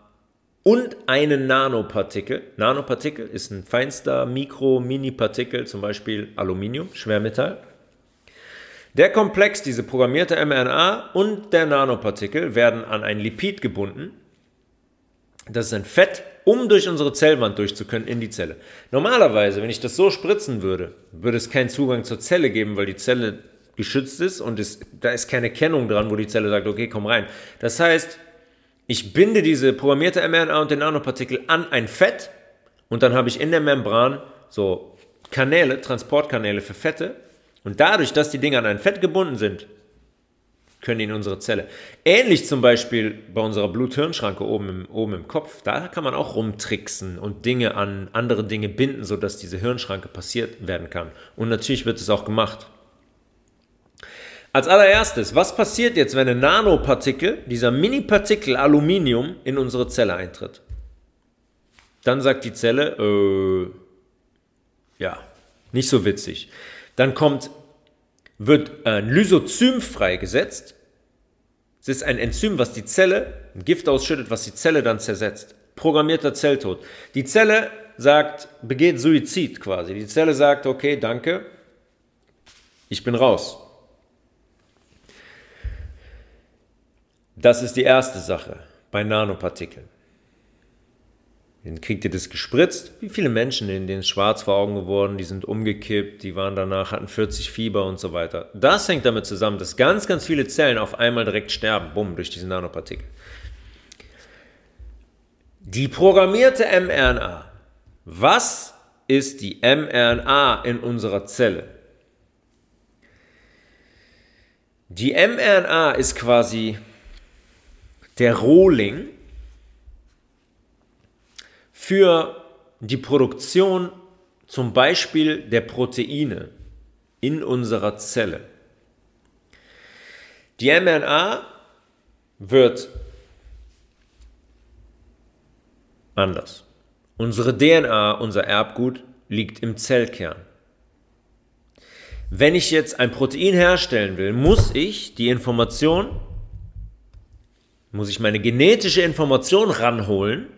und einen Nanopartikel. Nanopartikel ist ein feinster Mikro-Mini-Partikel, zum Beispiel Aluminium, Schwermetall. Der Komplex, diese programmierte mRNA und der Nanopartikel werden an ein Lipid gebunden. Das ist ein Fett, um durch unsere Zellwand durchzukönnen in die Zelle. Normalerweise, wenn ich das so spritzen würde, würde es keinen Zugang zur Zelle geben, weil die Zelle geschützt ist und es, da ist keine Kennung dran, wo die Zelle sagt, okay, komm rein. Das heißt, ich binde diese programmierte mRNA und den Nanopartikel an ein Fett und dann habe ich in der Membran so Kanäle, Transportkanäle für Fette und dadurch, dass die Dinge an ein Fett gebunden sind, können die in unsere Zelle. Ähnlich zum Beispiel bei unserer Blut-Hirn-Schranke oben im, oben im Kopf. Da kann man auch rumtricksen und Dinge an andere Dinge binden, sodass diese Hirnschranke passiert werden kann. Und natürlich wird es auch gemacht. Als allererstes, was passiert jetzt, wenn ein Nanopartikel, dieser Mini-Partikel Aluminium, in unsere Zelle eintritt? Dann sagt die Zelle, äh, ja, nicht so witzig. Dann kommt, wird ein Lysozym freigesetzt. Es ist ein Enzym, was die Zelle, ein Gift ausschüttet, was die Zelle dann zersetzt. Programmierter Zelltod. Die Zelle sagt, begeht Suizid quasi. Die Zelle sagt, okay, danke, ich bin raus. Das ist die erste Sache bei Nanopartikeln. Dann kriegt ihr das gespritzt. Wie viele Menschen, denen ist schwarz vor Augen geworden, die sind umgekippt, die waren danach, hatten 40 Fieber und so weiter. Das hängt damit zusammen, dass ganz, ganz viele Zellen auf einmal direkt sterben, bumm, durch diese Nanopartikel. Die programmierte mRNA. Was ist die mRNA in unserer Zelle? Die mRNA ist quasi der Rohling für die Produktion zum Beispiel der Proteine in unserer Zelle. Die mRNA wird anders. Unsere DNA, unser Erbgut, liegt im Zellkern. Wenn ich jetzt ein Protein herstellen will, muss ich die Information muss ich meine genetische Information ranholen,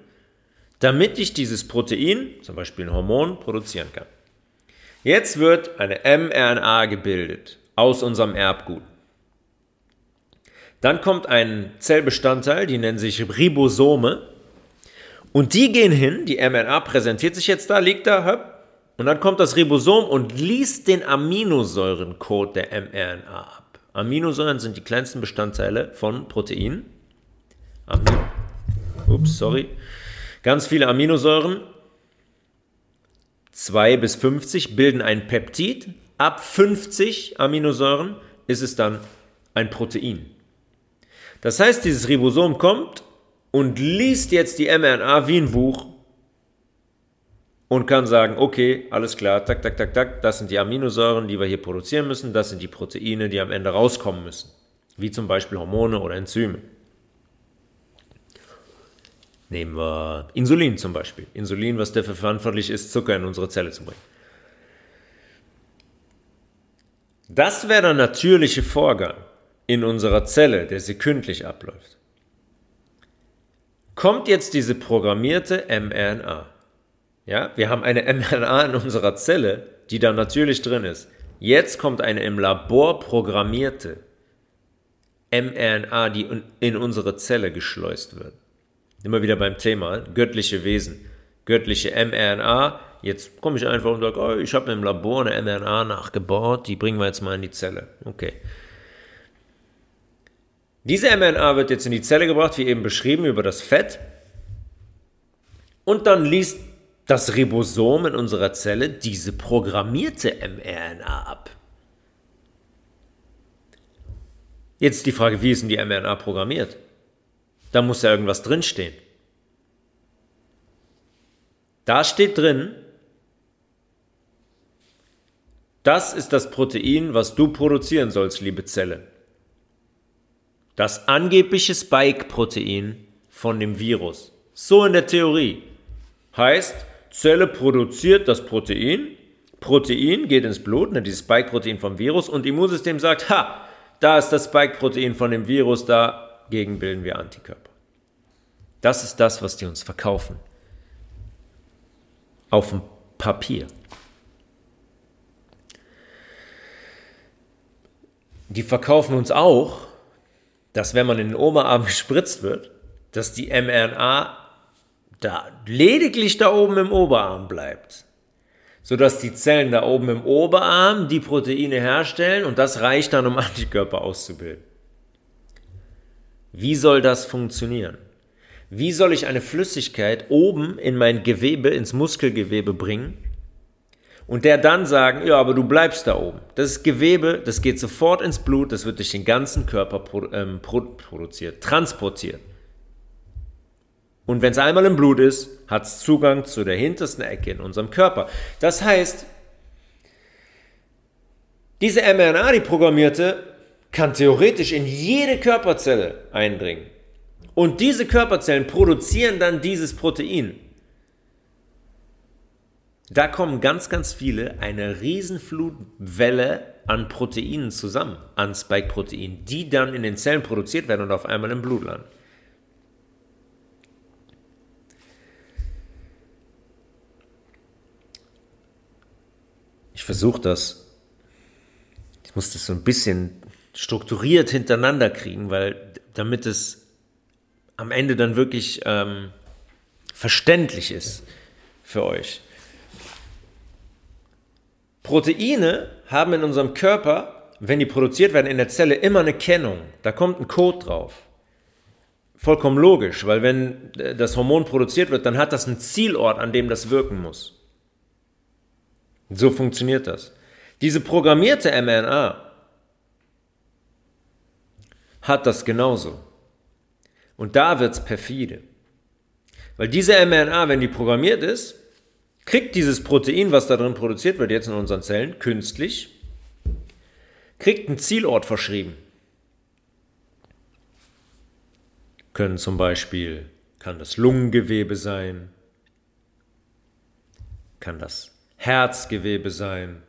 damit ich dieses Protein, zum Beispiel ein Hormon, produzieren kann. Jetzt wird eine mRNA gebildet aus unserem Erbgut. Dann kommt ein Zellbestandteil, die nennen sich Ribosome. Und die gehen hin, die mRNA präsentiert sich jetzt da, liegt da, höpp, und dann kommt das Ribosom und liest den Aminosäurencode der mRNA ab. Aminosäuren sind die kleinsten Bestandteile von Proteinen. Amin. Ups, sorry. Ganz viele Aminosäuren. 2 bis 50 bilden ein Peptid. Ab 50 Aminosäuren ist es dann ein Protein. Das heißt, dieses Ribosom kommt und liest jetzt die mRNA wie ein Buch und kann sagen, okay, alles klar, tak, tak, tak, tak, das sind die Aminosäuren, die wir hier produzieren müssen, das sind die Proteine, die am Ende rauskommen müssen, wie zum Beispiel Hormone oder Enzyme. Nehmen wir Insulin zum Beispiel. Insulin, was dafür verantwortlich ist, Zucker in unsere Zelle zu bringen. Das wäre der natürliche Vorgang in unserer Zelle, der sekündlich abläuft. Kommt jetzt diese programmierte mRNA. Ja, wir haben eine mRNA in unserer Zelle, die da natürlich drin ist. Jetzt kommt eine im Labor programmierte mRNA, die in unsere Zelle geschleust wird. Immer wieder beim Thema, göttliche Wesen, göttliche mRNA. Jetzt komme ich einfach und sage, oh, ich habe im Labor eine mRNA nachgebaut, die bringen wir jetzt mal in die Zelle. Okay. Diese mRNA wird jetzt in die Zelle gebracht, wie eben beschrieben, über das Fett. Und dann liest das Ribosom in unserer Zelle diese programmierte mRNA ab. Jetzt die Frage, wie ist denn die mRNA programmiert? Da muss ja irgendwas drinstehen. Da steht drin, das ist das Protein, was du produzieren sollst, liebe Zelle. Das angebliche Spike-Protein von dem Virus. So in der Theorie. Heißt, Zelle produziert das Protein, Protein geht ins Blut, ne, dieses Spike-Protein vom Virus, und Immunsystem sagt, ha, da ist das Spike-Protein von dem Virus, da dagegen bilden wir Antikörper. Das ist das, was die uns verkaufen. Auf dem Papier. Die verkaufen uns auch, dass wenn man in den Oberarm gespritzt wird, dass die mRNA da lediglich da oben im Oberarm bleibt. Sodass die Zellen da oben im Oberarm die Proteine herstellen und das reicht dann, um Antikörper auszubilden. Wie soll das funktionieren? Wie soll ich eine Flüssigkeit oben in mein Gewebe, ins Muskelgewebe bringen und der dann sagen, ja, aber du bleibst da oben. Das ist Gewebe, das geht sofort ins Blut, das wird durch den ganzen Körper produ ähm, produziert, transportiert. Und wenn es einmal im Blut ist, hat es Zugang zu der hintersten Ecke in unserem Körper. Das heißt, diese mRNA, die programmierte, kann theoretisch in jede Körperzelle eindringen. Und diese Körperzellen produzieren dann dieses Protein. Da kommen ganz, ganz viele, eine Riesenflutwelle an Proteinen zusammen, an Spike-Proteinen, die dann in den Zellen produziert werden und auf einmal im Blut landen. Ich versuche das, ich muss das so ein bisschen strukturiert hintereinander kriegen, weil damit es am Ende dann wirklich ähm, verständlich ist für euch. Proteine haben in unserem Körper, wenn die produziert werden in der Zelle, immer eine Kennung. Da kommt ein Code drauf. Vollkommen logisch, weil wenn das Hormon produziert wird, dann hat das einen Zielort, an dem das wirken muss. So funktioniert das. Diese programmierte mRNA hat das genauso. Und da wird es perfide. Weil diese mRNA, wenn die programmiert ist, kriegt dieses Protein, was da drin produziert wird, jetzt in unseren Zellen, künstlich, kriegt einen Zielort verschrieben. Können zum Beispiel, kann das Lungengewebe sein, kann das Herzgewebe sein,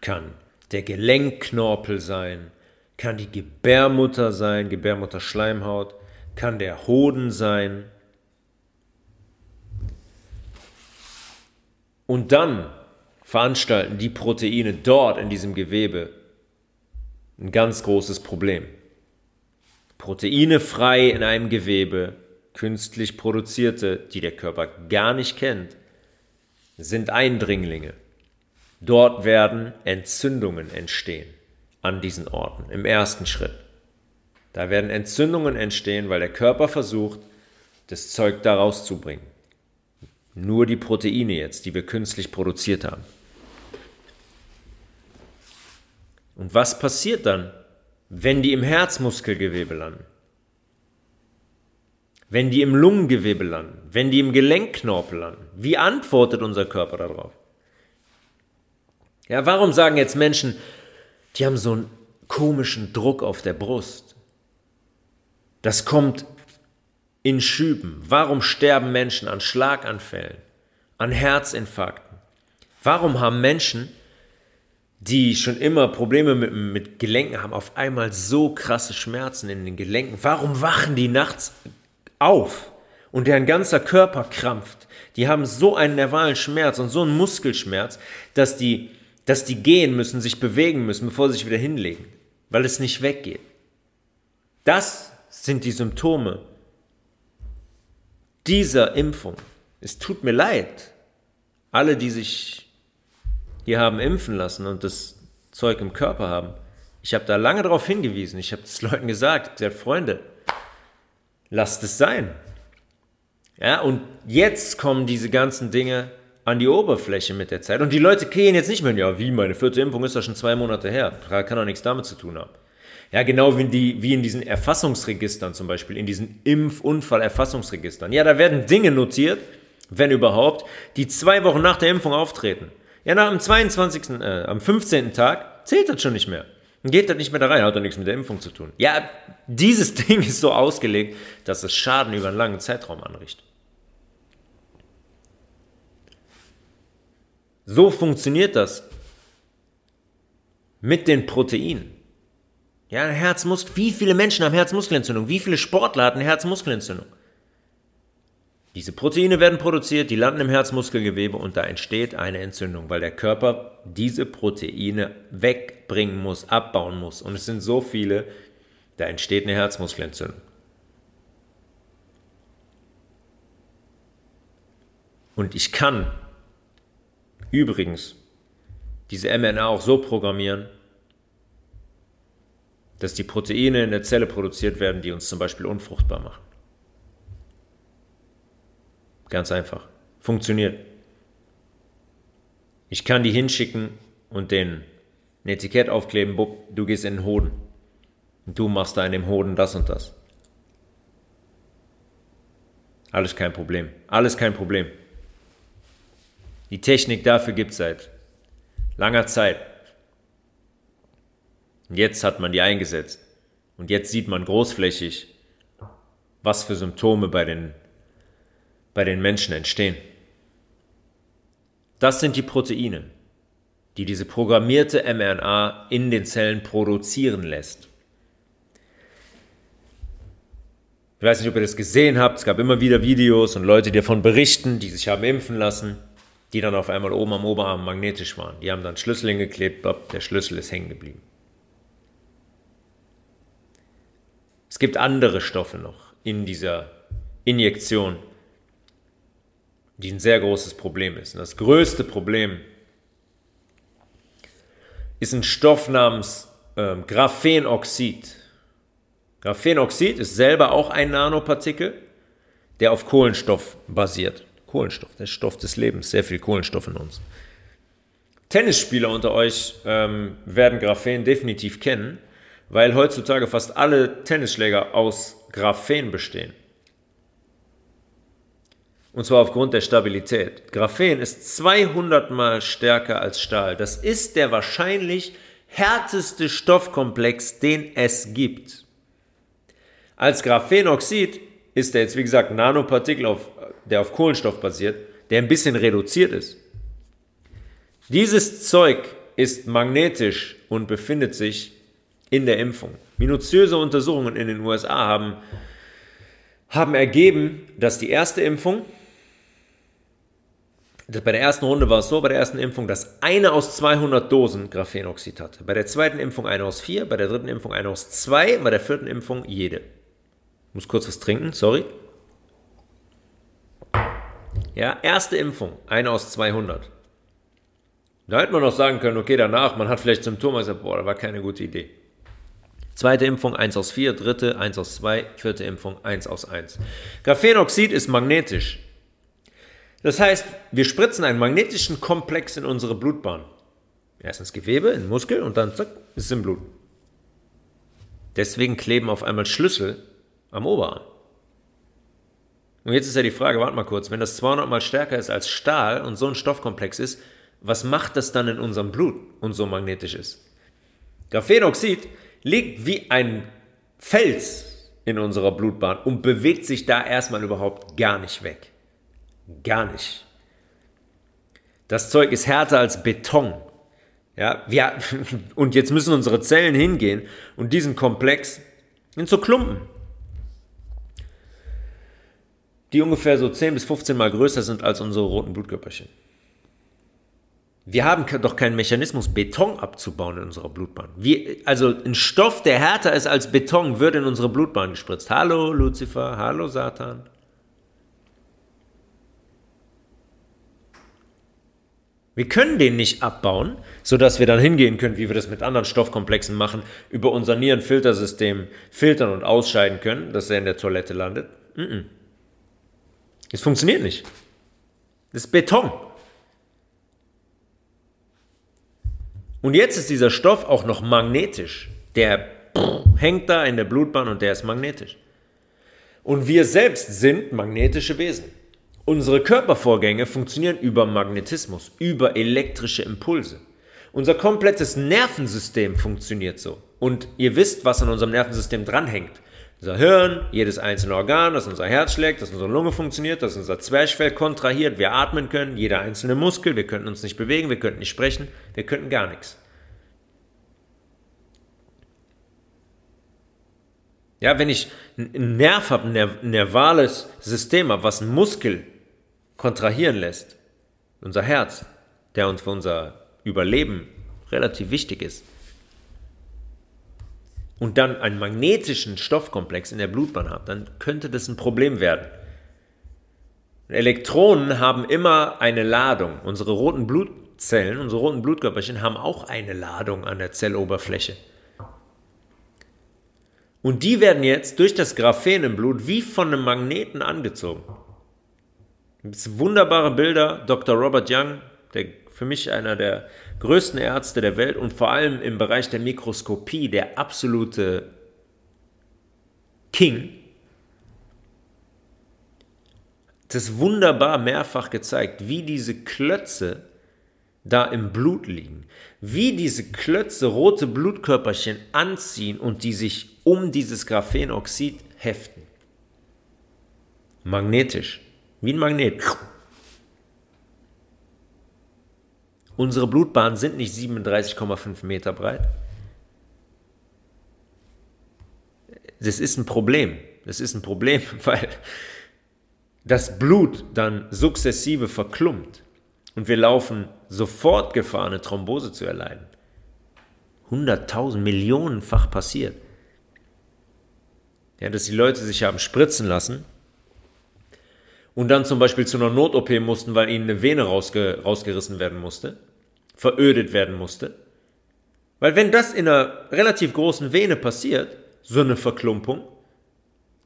kann der Gelenkknorpel sein, kann die Gebärmutter sein, Gebärmutterschleimhaut, kann der Hoden sein. Und dann veranstalten die Proteine dort in diesem Gewebe ein ganz großes Problem. Proteine frei in einem Gewebe, künstlich produzierte, die der Körper gar nicht kennt, sind Eindringlinge. Dort werden Entzündungen entstehen an diesen Orten im ersten Schritt. Da werden Entzündungen entstehen, weil der Körper versucht, das Zeug da rauszubringen. Nur die Proteine jetzt, die wir künstlich produziert haben. Und was passiert dann, wenn die im Herzmuskelgewebe landen? Wenn die im Lungengewebe landen? Wenn die im Gelenkknorpel landen? Wie antwortet unser Körper darauf? Ja, warum sagen jetzt Menschen, die haben so einen komischen Druck auf der Brust? Das kommt in Schüben. Warum sterben Menschen an Schlaganfällen, an Herzinfarkten? Warum haben Menschen, die schon immer Probleme mit, mit Gelenken haben, auf einmal so krasse Schmerzen in den Gelenken? Warum wachen die nachts auf und deren ganzer Körper krampft? Die haben so einen nervalen Schmerz und so einen Muskelschmerz, dass die, dass die gehen müssen, sich bewegen müssen, bevor sie sich wieder hinlegen, weil es nicht weggeht. Das sind die Symptome dieser Impfung. Es tut mir leid. Alle, die sich hier haben impfen lassen und das Zeug im Körper haben. Ich habe da lange darauf hingewiesen. Ich habe es Leuten gesagt, gesagt, Freunde, lasst es sein. Ja, und jetzt kommen diese ganzen Dinge an die Oberfläche mit der Zeit. Und die Leute gehen jetzt nicht mehr, ja, wie, meine vierte Impfung ist doch schon zwei Monate her. Kann doch nichts damit zu tun haben. Ja, genau wie in, die, wie in diesen Erfassungsregistern zum Beispiel, in diesen Impfunfallerfassungsregistern. Ja, da werden Dinge notiert, wenn überhaupt, die zwei Wochen nach der Impfung auftreten. Ja, nach dem 22., äh, am 15. Tag zählt das schon nicht mehr. Dann geht das nicht mehr da rein, hat doch nichts mit der Impfung zu tun. Ja, dieses Ding ist so ausgelegt, dass es Schaden über einen langen Zeitraum anrichtet. So funktioniert das mit den Proteinen. Ja, Herzmuskel. Wie viele Menschen haben Herzmuskelentzündung? Wie viele Sportler hatten Herzmuskelentzündung? Diese Proteine werden produziert, die landen im Herzmuskelgewebe und da entsteht eine Entzündung, weil der Körper diese Proteine wegbringen muss, abbauen muss. Und es sind so viele, da entsteht eine Herzmuskelentzündung. Und ich kann übrigens diese mRNA auch so programmieren, dass die Proteine in der Zelle produziert werden, die uns zum Beispiel unfruchtbar machen. Ganz einfach. Funktioniert. Ich kann die hinschicken und den ein Etikett aufkleben, Bub, du gehst in den Hoden. Und du machst da in dem Hoden das und das. Alles kein Problem. Alles kein Problem. Die Technik dafür gibt es seit langer Zeit. Und jetzt hat man die eingesetzt. Und jetzt sieht man großflächig, was für Symptome bei den, bei den Menschen entstehen. Das sind die Proteine, die diese programmierte mRNA in den Zellen produzieren lässt. Ich weiß nicht, ob ihr das gesehen habt. Es gab immer wieder Videos und Leute, die davon berichten, die sich haben impfen lassen, die dann auf einmal oben am Oberarm magnetisch waren. Die haben dann Schlüssel hingeklebt, der Schlüssel ist hängen geblieben. Es gibt andere Stoffe noch in dieser Injektion, die ein sehr großes Problem ist. Und das größte Problem ist ein Stoff namens äh, Graphenoxid. Graphenoxid ist selber auch ein Nanopartikel, der auf Kohlenstoff basiert. Kohlenstoff, der Stoff des Lebens, sehr viel Kohlenstoff in uns. Tennisspieler unter euch ähm, werden Graphen definitiv kennen weil heutzutage fast alle Tennisschläger aus Graphen bestehen. Und zwar aufgrund der Stabilität. Graphen ist 200 mal stärker als Stahl. Das ist der wahrscheinlich härteste Stoffkomplex, den es gibt. Als Graphenoxid ist er jetzt, wie gesagt, Nanopartikel, auf, der auf Kohlenstoff basiert, der ein bisschen reduziert ist. Dieses Zeug ist magnetisch und befindet sich in der Impfung. Minutiöse Untersuchungen in den USA haben, haben ergeben, dass die erste Impfung, bei der ersten Runde war es so, bei der ersten Impfung, dass eine aus 200 Dosen Graphenoxid hatte. Bei der zweiten Impfung eine aus vier, bei der dritten Impfung eine aus zwei, bei der vierten Impfung jede. Ich muss kurz was trinken, sorry. Ja, erste Impfung, eine aus 200. Da hätte man noch sagen können, okay, danach, man hat vielleicht Symptome, ich sage, boah, das war keine gute Idee. Zweite Impfung 1 aus 4, dritte 1 aus 2, vierte Impfung 1 aus 1. Graphenoxid ist magnetisch. Das heißt, wir spritzen einen magnetischen Komplex in unsere Blutbahn. Erst ins Gewebe, in den Muskel und dann zack, ist es im Blut. Deswegen kleben auf einmal Schlüssel am Oberarm. Und jetzt ist ja die Frage, warte mal kurz, wenn das 200 mal stärker ist als Stahl und so ein Stoffkomplex ist, was macht das dann in unserem Blut und so magnetisch ist? Graphenoxid liegt wie ein Fels in unserer Blutbahn und bewegt sich da erstmal überhaupt gar nicht weg. Gar nicht. Das Zeug ist härter als Beton. Ja, wir, und jetzt müssen unsere Zellen hingehen und diesen Komplex in so Klumpen, die ungefähr so 10 bis 15 mal größer sind als unsere roten Blutkörperchen. Wir haben doch keinen Mechanismus, Beton abzubauen in unserer Blutbahn. Wir, also ein Stoff, der härter ist als Beton, wird in unsere Blutbahn gespritzt. Hallo Lucifer, hallo Satan. Wir können den nicht abbauen, sodass wir dann hingehen können, wie wir das mit anderen Stoffkomplexen machen, über unser Nierenfiltersystem filtern und ausscheiden können, dass er in der Toilette landet. Es funktioniert nicht. Das ist Beton. Und jetzt ist dieser Stoff auch noch magnetisch. Der hängt da in der Blutbahn und der ist magnetisch. Und wir selbst sind magnetische Wesen. Unsere Körpervorgänge funktionieren über Magnetismus, über elektrische Impulse. Unser komplettes Nervensystem funktioniert so. Und ihr wisst, was an unserem Nervensystem dranhängt. Unser Hirn, jedes einzelne Organ, dass unser Herz schlägt, dass unsere Lunge funktioniert, dass unser Zwerchfell kontrahiert, wir atmen können, jeder einzelne Muskel, wir könnten uns nicht bewegen, wir könnten nicht sprechen, wir könnten gar nichts. Ja, wenn ich einen Nerv habe, ein nervales System habe, was einen Muskel kontrahieren lässt, unser Herz, der uns für unser Überleben relativ wichtig ist, und dann einen magnetischen Stoffkomplex in der Blutbahn habe, dann könnte das ein Problem werden. Elektronen haben immer eine Ladung. Unsere roten Blutzellen, unsere roten Blutkörperchen haben auch eine Ladung an der Zelloberfläche. Und die werden jetzt durch das Graphen im Blut wie von einem Magneten angezogen. Das wunderbare Bilder. Dr. Robert Young, der für mich einer der größten Ärzte der Welt und vor allem im Bereich der Mikroskopie der absolute King. Das wunderbar mehrfach gezeigt, wie diese Klötze da im Blut liegen, wie diese Klötze rote Blutkörperchen anziehen und die sich um dieses Graphenoxid heften. Magnetisch. Wie ein Magnet. Unsere Blutbahnen sind nicht 37,5 Meter breit. Das ist ein Problem. Das ist ein Problem, weil das Blut dann sukzessive verklumpt und wir laufen sofort Gefahr, eine Thrombose zu erleiden. Hunderttausend, Millionenfach passiert. Ja, dass die Leute sich haben spritzen lassen und dann zum Beispiel zu einer Not-OP mussten, weil ihnen eine Vene rausge rausgerissen werden musste, verödet werden musste. Weil wenn das in einer relativ großen Vene passiert, so eine Verklumpung,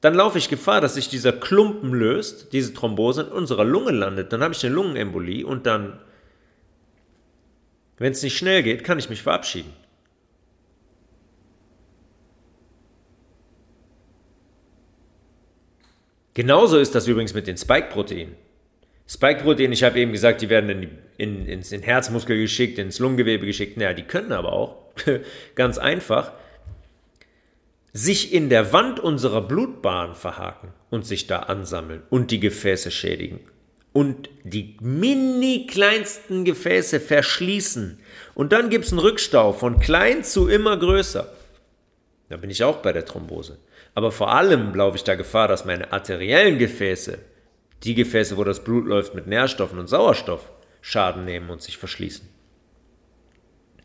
dann laufe ich Gefahr, dass sich dieser Klumpen löst, diese Thrombose in unserer Lunge landet. Dann habe ich eine Lungenembolie und dann, wenn es nicht schnell geht, kann ich mich verabschieden. Genauso ist das übrigens mit den Spike-Proteinen. Spike-Proteine, ich habe eben gesagt, die werden in, die, in, ins in Herzmuskel geschickt, ins Lungengewebe geschickt. Naja, die können aber auch, ganz einfach, sich in der Wand unserer Blutbahn verhaken und sich da ansammeln und die Gefäße schädigen. Und die mini kleinsten Gefäße verschließen. Und dann gibt es einen Rückstau von klein zu immer größer. Da bin ich auch bei der Thrombose. Aber vor allem laufe ich da Gefahr, dass meine arteriellen Gefäße, die Gefäße, wo das Blut läuft mit Nährstoffen und Sauerstoff, Schaden nehmen und sich verschließen.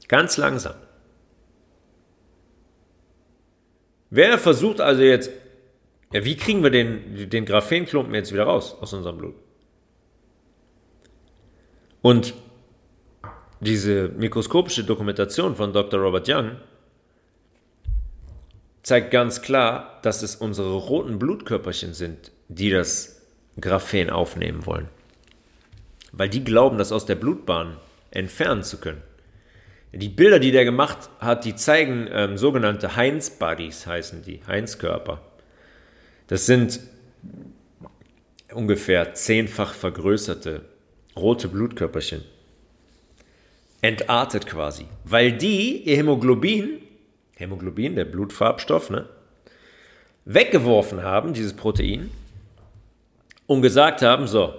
Ganz langsam. Wer versucht also jetzt, ja, wie kriegen wir den, den Graphenklumpen jetzt wieder raus aus unserem Blut? Und diese mikroskopische Dokumentation von Dr. Robert Young zeigt ganz klar, dass es unsere roten Blutkörperchen sind, die das Graphen aufnehmen wollen. weil die glauben, das aus der Blutbahn entfernen zu können. Die Bilder, die der gemacht hat, die zeigen ähm, sogenannte Heinz-Bodies, heißen die, Heinz-Körper. Das sind ungefähr zehnfach vergrößerte rote Blutkörperchen. Entartet quasi. Weil die ihr Hämoglobin, Hämoglobin, der Blutfarbstoff, ne, weggeworfen haben, dieses Protein, und gesagt haben, so,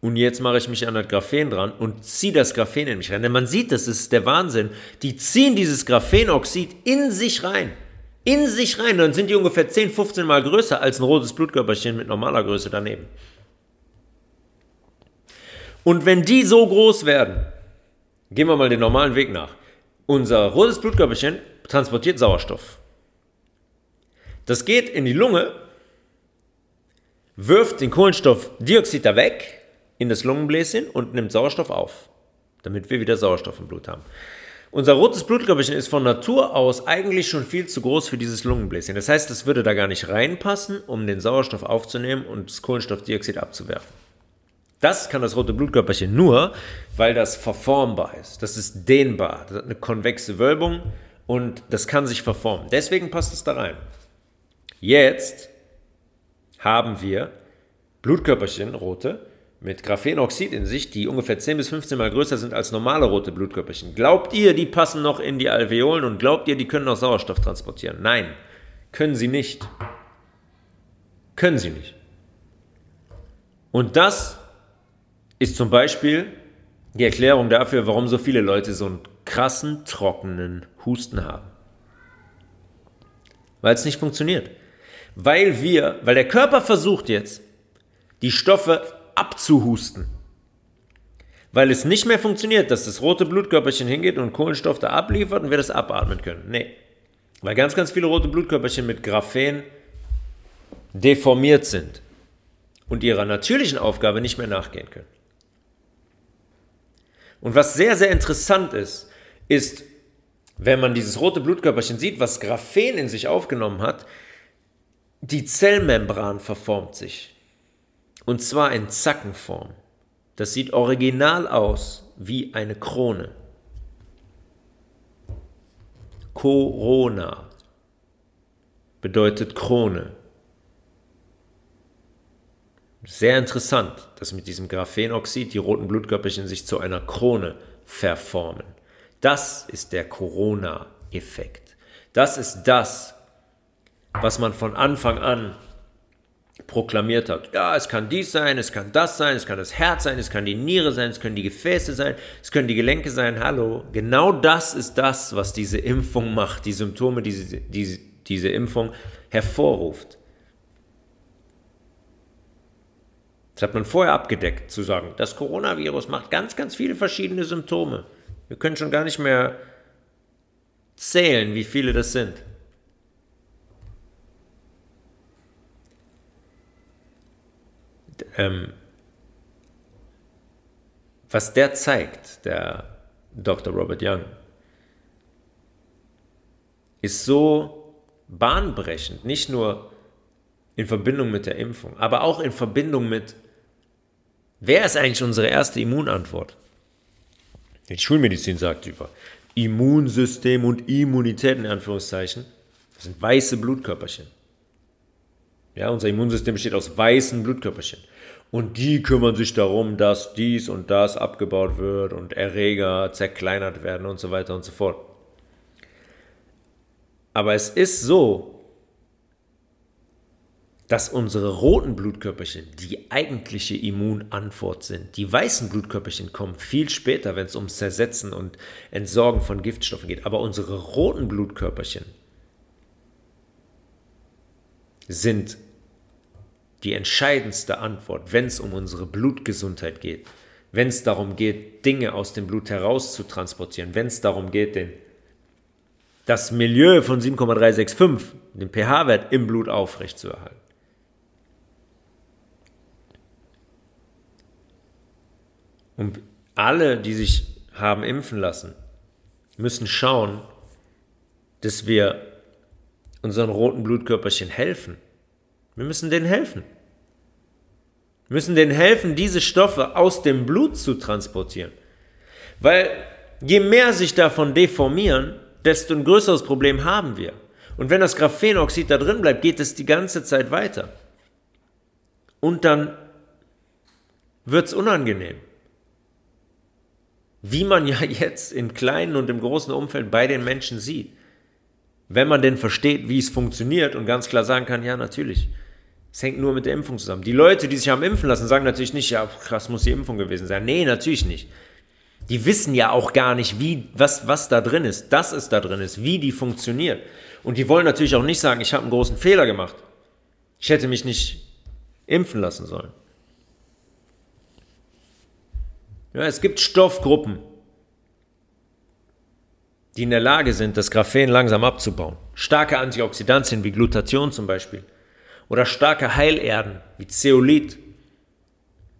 und jetzt mache ich mich an das Graphen dran und ziehe das Graphen in mich rein. Denn man sieht, das ist der Wahnsinn. Die ziehen dieses Graphenoxid in sich rein. In sich rein. Dann sind die ungefähr 10, 15 Mal größer als ein rotes Blutkörperchen mit normaler Größe daneben. Und wenn die so groß werden, gehen wir mal den normalen Weg nach. Unser rotes Blutkörperchen transportiert Sauerstoff. Das geht in die Lunge, wirft den Kohlenstoffdioxid da weg in das Lungenbläschen und nimmt Sauerstoff auf, damit wir wieder Sauerstoff im Blut haben. Unser rotes Blutkörperchen ist von Natur aus eigentlich schon viel zu groß für dieses Lungenbläschen. Das heißt, es würde da gar nicht reinpassen, um den Sauerstoff aufzunehmen und das Kohlenstoffdioxid abzuwerfen. Das kann das rote Blutkörperchen nur, weil das verformbar ist. Das ist dehnbar. Das hat eine konvexe Wölbung und das kann sich verformen. Deswegen passt es da rein. Jetzt haben wir Blutkörperchen, rote, mit Graphenoxid in sich, die ungefähr 10 bis 15 mal größer sind als normale rote Blutkörperchen. Glaubt ihr, die passen noch in die Alveolen und glaubt ihr, die können noch Sauerstoff transportieren? Nein, können sie nicht. Können sie nicht. Und das ist zum Beispiel die Erklärung dafür, warum so viele Leute so einen krassen, trockenen Husten haben. Weil es nicht funktioniert. Weil wir, weil der Körper versucht jetzt, die Stoffe abzuhusten. Weil es nicht mehr funktioniert, dass das rote Blutkörperchen hingeht und Kohlenstoff da abliefert und wir das abatmen können. Nee. Weil ganz, ganz viele rote Blutkörperchen mit Graphen deformiert sind und ihrer natürlichen Aufgabe nicht mehr nachgehen können. Und was sehr, sehr interessant ist, ist, wenn man dieses rote Blutkörperchen sieht, was Graphen in sich aufgenommen hat, die Zellmembran verformt sich. Und zwar in Zackenform. Das sieht original aus wie eine Krone. Corona bedeutet Krone. Sehr interessant, dass mit diesem Graphenoxid die roten Blutkörperchen sich zu einer Krone verformen. Das ist der Corona-Effekt. Das ist das, was man von Anfang an proklamiert hat. Ja, es kann dies sein, es kann das sein, es kann das Herz sein, es kann die Niere sein, es können die Gefäße sein, es können die Gelenke sein. Hallo, genau das ist das, was diese Impfung macht, die Symptome, die diese, diese, diese Impfung hervorruft. Das hat man vorher abgedeckt, zu sagen, das Coronavirus macht ganz, ganz viele verschiedene Symptome. Wir können schon gar nicht mehr zählen, wie viele das sind. Ähm, was der zeigt, der Dr. Robert Young, ist so bahnbrechend, nicht nur in Verbindung mit der Impfung, aber auch in Verbindung mit, wer ist eigentlich unsere erste Immunantwort? Die Schulmedizin sagt über Immunsystem und Immunität in Anführungszeichen. Das sind weiße Blutkörperchen. Ja, unser Immunsystem besteht aus weißen Blutkörperchen. Und die kümmern sich darum, dass dies und das abgebaut wird und Erreger zerkleinert werden und so weiter und so fort. Aber es ist so, dass unsere roten Blutkörperchen die eigentliche Immunantwort sind. Die weißen Blutkörperchen kommen viel später, wenn es ums Zersetzen und Entsorgen von Giftstoffen geht. Aber unsere roten Blutkörperchen sind die entscheidendste Antwort, wenn es um unsere Blutgesundheit geht, wenn es darum geht, Dinge aus dem Blut herauszutransportieren, wenn es darum geht, den, das Milieu von 7,365, den pH-Wert im Blut aufrechtzuerhalten. Und alle, die sich haben impfen lassen, müssen schauen, dass wir unseren roten Blutkörperchen helfen wir müssen denen helfen. müssen denen helfen, diese Stoffe aus dem Blut zu transportieren. Weil je mehr sich davon deformieren, desto ein größeres Problem haben wir. Und wenn das Graphenoxid da drin bleibt, geht es die ganze Zeit weiter. Und dann wird es unangenehm. Wie man ja jetzt im kleinen und im großen Umfeld bei den Menschen sieht. Wenn man denn versteht, wie es funktioniert und ganz klar sagen kann, ja, natürlich. Es hängt nur mit der Impfung zusammen. Die Leute, die sich haben impfen lassen, sagen natürlich nicht, ja, krass muss die Impfung gewesen sein. Nee, natürlich nicht. Die wissen ja auch gar nicht, wie, was, was da drin ist, dass es da drin ist, wie die funktioniert. Und die wollen natürlich auch nicht sagen, ich habe einen großen Fehler gemacht. Ich hätte mich nicht impfen lassen sollen. Ja, es gibt Stoffgruppen, die in der Lage sind, das Graphen langsam abzubauen. Starke Antioxidantien wie Glutathion zum Beispiel. Oder starke Heilerden wie Zeolit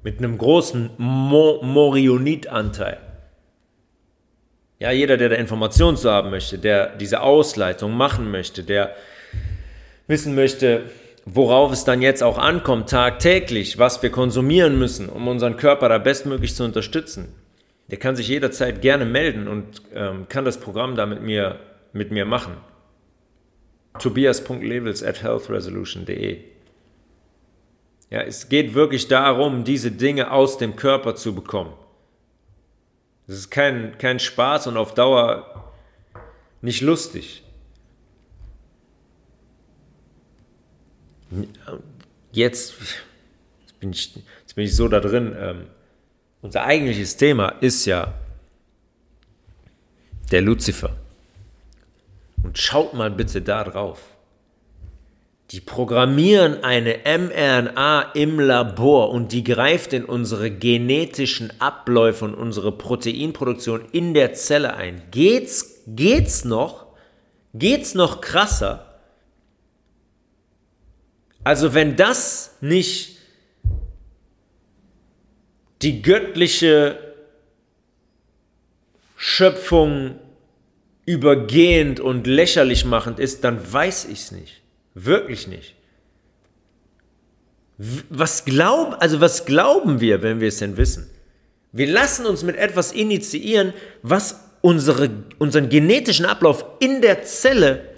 mit einem großen Mo Morionit-Anteil. Ja, jeder, der da Informationen zu haben möchte, der diese Ausleitung machen möchte, der wissen möchte, worauf es dann jetzt auch ankommt, tagtäglich, was wir konsumieren müssen, um unseren Körper da bestmöglich zu unterstützen, der kann sich jederzeit gerne melden und ähm, kann das Programm da mit mir, mit mir machen. Tobias.levels at healthresolution.de Ja, es geht wirklich darum, diese Dinge aus dem Körper zu bekommen. Es ist kein, kein Spaß und auf Dauer nicht lustig. Jetzt, jetzt, bin, ich, jetzt bin ich so da drin. Ähm, unser eigentliches Thema ist ja der Luzifer. Und schaut mal bitte da drauf. Die programmieren eine mRNA im Labor und die greift in unsere genetischen Abläufe und unsere Proteinproduktion in der Zelle ein. Geht's, geht's noch? Geht's noch krasser? Also wenn das nicht die göttliche Schöpfung übergehend und lächerlich machend ist, dann weiß ich es nicht. Wirklich nicht. Was glauben, also was glauben wir, wenn wir es denn wissen? Wir lassen uns mit etwas initiieren, was unsere, unseren genetischen Ablauf in der Zelle,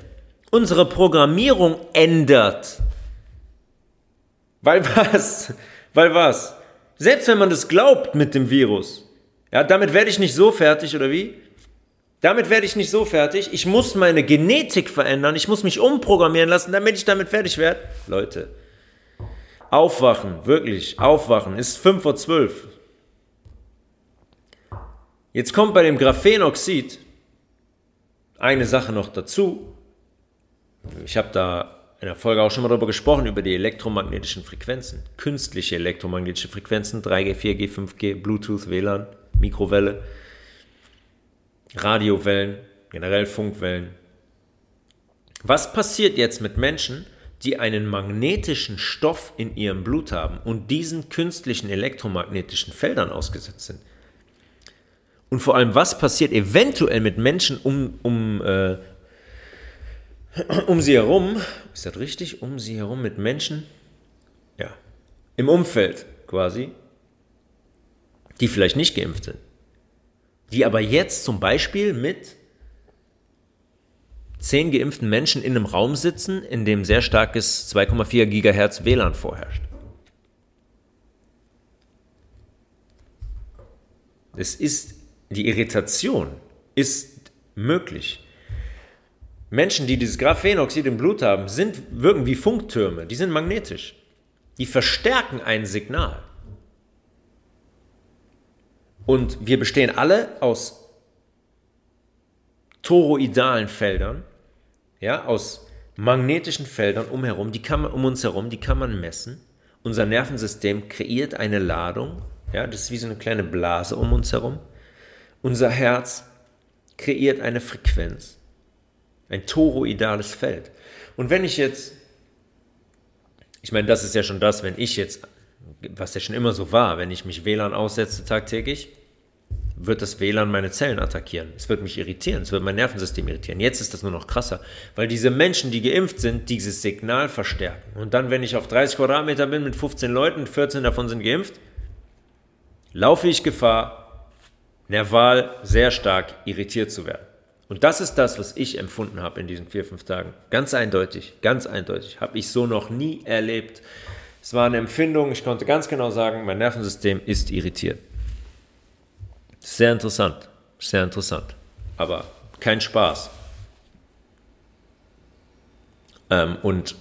unsere Programmierung ändert. Weil was? Weil was? Selbst wenn man das glaubt mit dem Virus, ja, damit werde ich nicht so fertig, oder wie? Damit werde ich nicht so fertig. Ich muss meine Genetik verändern. Ich muss mich umprogrammieren lassen, damit ich damit fertig werde. Leute, aufwachen, wirklich, aufwachen. Ist 5 vor 12. Jetzt kommt bei dem Graphenoxid eine Sache noch dazu. Ich habe da in der Folge auch schon mal darüber gesprochen, über die elektromagnetischen Frequenzen. Künstliche elektromagnetische Frequenzen, 3G, 4G, 5G, Bluetooth, WLAN, Mikrowelle, Radiowellen, generell Funkwellen. Was passiert jetzt mit Menschen, die einen magnetischen Stoff in ihrem Blut haben und diesen künstlichen elektromagnetischen Feldern ausgesetzt sind? Und vor allem, was passiert eventuell mit Menschen um, um äh, um sie herum, ist das richtig? Um sie herum mit Menschen, ja, im Umfeld quasi, die vielleicht nicht geimpft sind, die aber jetzt zum Beispiel mit zehn geimpften Menschen in einem Raum sitzen, in dem sehr starkes 2,4 Gigahertz WLAN vorherrscht. Es ist, die Irritation ist möglich. Menschen, die dieses Graphenoxid im Blut haben, sind, wirken wie Funktürme. Die sind magnetisch. Die verstärken ein Signal. Und wir bestehen alle aus toroidalen Feldern, ja, aus magnetischen Feldern umherum, die kann man, um uns herum, die kann man messen. Unser Nervensystem kreiert eine Ladung, ja, das ist wie so eine kleine Blase um uns herum. Unser Herz kreiert eine Frequenz. Ein toroidales Feld. Und wenn ich jetzt, ich meine, das ist ja schon das, wenn ich jetzt, was ja schon immer so war, wenn ich mich WLAN aussetze tagtäglich, wird das WLAN meine Zellen attackieren. Es wird mich irritieren, es wird mein Nervensystem irritieren. Jetzt ist das nur noch krasser, weil diese Menschen, die geimpft sind, dieses Signal verstärken. Und dann, wenn ich auf 30 Quadratmeter bin mit 15 Leuten, 14 davon sind geimpft, laufe ich Gefahr, nerval sehr stark irritiert zu werden. Und das ist das, was ich empfunden habe in diesen vier, fünf Tagen. Ganz eindeutig, ganz eindeutig. Habe ich so noch nie erlebt. Es war eine Empfindung, ich konnte ganz genau sagen, mein Nervensystem ist irritiert. Sehr interessant, sehr interessant. Aber kein Spaß. Ähm, und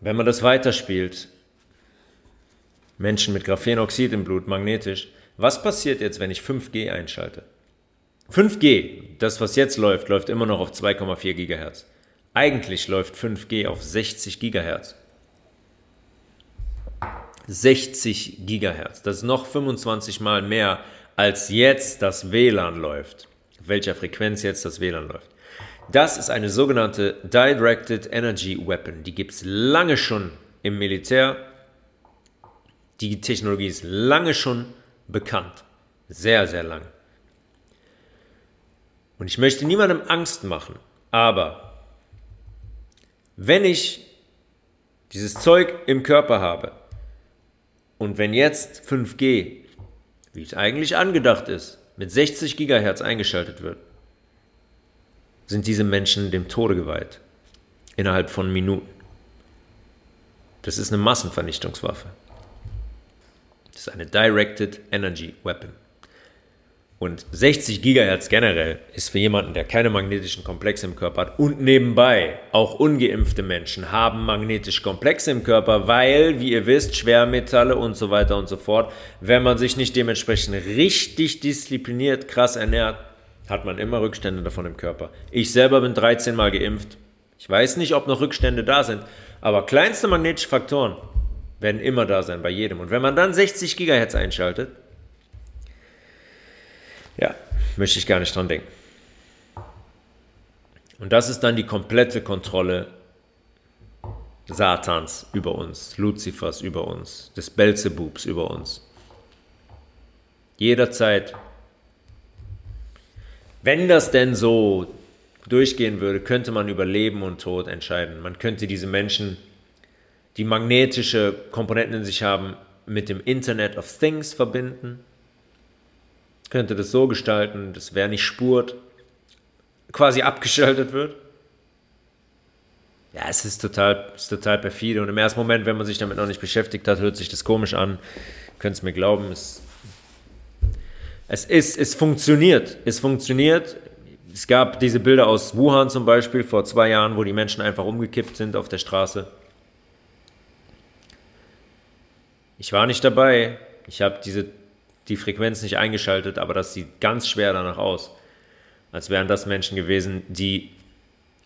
wenn man das weiterspielt, Menschen mit Graphenoxid im Blut, magnetisch, was passiert jetzt, wenn ich 5G einschalte? 5G, das was jetzt läuft, läuft immer noch auf 2,4 Gigahertz. Eigentlich läuft 5G auf 60 Gigahertz. 60 Gigahertz. Das ist noch 25 mal mehr, als jetzt das WLAN läuft. Auf welcher Frequenz jetzt das WLAN läuft. Das ist eine sogenannte Directed Energy Weapon. Die gibt es lange schon im Militär. Die Technologie ist lange schon bekannt. Sehr, sehr lang. Und ich möchte niemandem Angst machen, aber wenn ich dieses Zeug im Körper habe, und wenn jetzt 5G, wie es eigentlich angedacht ist, mit 60 Gigahertz eingeschaltet wird, sind diese Menschen dem Tode geweiht. Innerhalb von Minuten. Das ist eine Massenvernichtungswaffe. Das ist eine Directed Energy Weapon. Und 60 Gigahertz generell ist für jemanden, der keine magnetischen Komplexe im Körper hat und nebenbei auch ungeimpfte Menschen haben magnetische Komplexe im Körper, weil, wie ihr wisst, Schwermetalle und so weiter und so fort, wenn man sich nicht dementsprechend richtig diszipliniert, krass ernährt, hat man immer Rückstände davon im Körper. Ich selber bin 13 Mal geimpft. Ich weiß nicht, ob noch Rückstände da sind, aber kleinste magnetische Faktoren werden immer da sein bei jedem. Und wenn man dann 60 Gigahertz einschaltet, ja, möchte ich gar nicht dran denken. Und das ist dann die komplette Kontrolle Satans über uns, Luzifers über uns, des Belzebubs über uns. Jederzeit, wenn das denn so durchgehen würde, könnte man über Leben und Tod entscheiden. Man könnte diese Menschen, die magnetische Komponenten in sich haben, mit dem Internet of Things verbinden könnte das so gestalten, dass wer nicht spurt, quasi abgeschaltet wird. Ja, es ist total, ist total perfide. Und im ersten Moment, wenn man sich damit noch nicht beschäftigt hat, hört sich das komisch an. Könnt es mir glauben, es, es ist, es funktioniert. Es funktioniert. Es gab diese Bilder aus Wuhan zum Beispiel vor zwei Jahren, wo die Menschen einfach umgekippt sind auf der Straße. Ich war nicht dabei. Ich habe diese die Frequenz nicht eingeschaltet, aber das sieht ganz schwer danach aus. Als wären das Menschen gewesen, die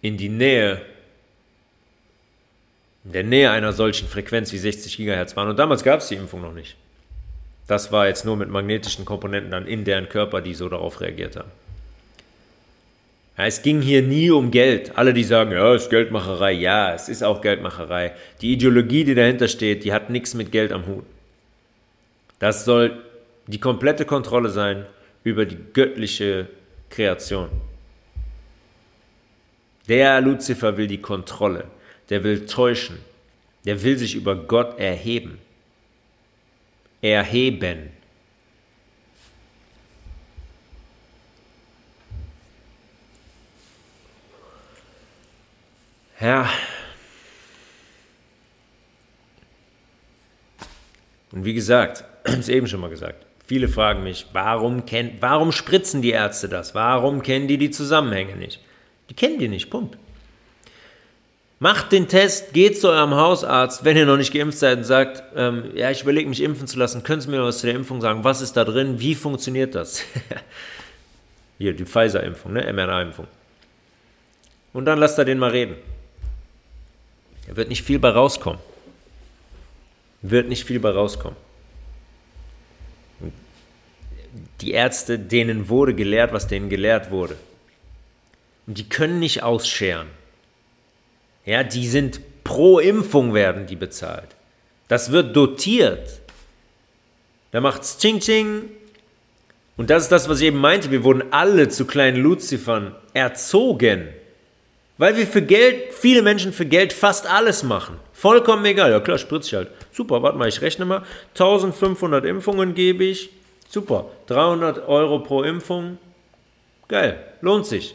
in die Nähe, in der Nähe einer solchen Frequenz wie 60 GHz waren. Und damals gab es die Impfung noch nicht. Das war jetzt nur mit magnetischen Komponenten dann in deren Körper, die so darauf reagiert haben. Ja, es ging hier nie um Geld. Alle, die sagen, ja, es ist Geldmacherei. Ja, es ist auch Geldmacherei. Die Ideologie, die dahinter steht, die hat nichts mit Geld am Hut. Das soll die komplette Kontrolle sein über die göttliche Kreation. Der Luzifer will die Kontrolle, der will täuschen, der will sich über Gott erheben. Erheben. Ja. Und wie gesagt, ich habe es eben schon mal gesagt, Viele fragen mich, warum, kenn, warum spritzen die Ärzte das? Warum kennen die die Zusammenhänge nicht? Die kennen die nicht, Punkt. Macht den Test, geht zu eurem Hausarzt, wenn ihr noch nicht geimpft seid und sagt, ähm, ja, ich überlege mich impfen zu lassen, können Sie mir was zu der Impfung sagen? Was ist da drin? Wie funktioniert das? Hier, die Pfizer-Impfung, ne? mRNA-Impfung. Und dann lasst er den mal reden. Er wird nicht viel bei rauskommen. Wird nicht viel bei rauskommen die Ärzte, denen wurde gelehrt, was denen gelehrt wurde. Und die können nicht ausscheren. Ja, die sind pro Impfung werden die bezahlt. Das wird dotiert. Da macht's Ching Ching. Und das ist das, was ich eben meinte. Wir wurden alle zu kleinen Luzifern erzogen. Weil wir für Geld, viele Menschen für Geld fast alles machen. Vollkommen egal. Ja klar, spritze ich halt. Super, warte mal, ich rechne mal. 1500 Impfungen gebe ich. Super. 300 Euro pro Impfung. Geil. Lohnt sich.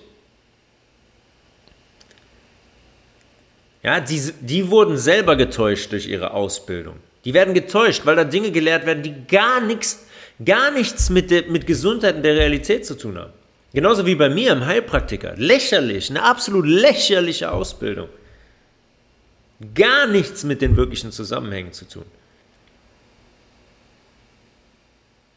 Ja, die, die wurden selber getäuscht durch ihre Ausbildung. Die werden getäuscht, weil da Dinge gelehrt werden, die gar nichts, gar nichts mit, der, mit Gesundheit und der Realität zu tun haben. Genauso wie bei mir im Heilpraktiker. Lächerlich, eine absolut lächerliche Ausbildung. Gar nichts mit den wirklichen Zusammenhängen zu tun.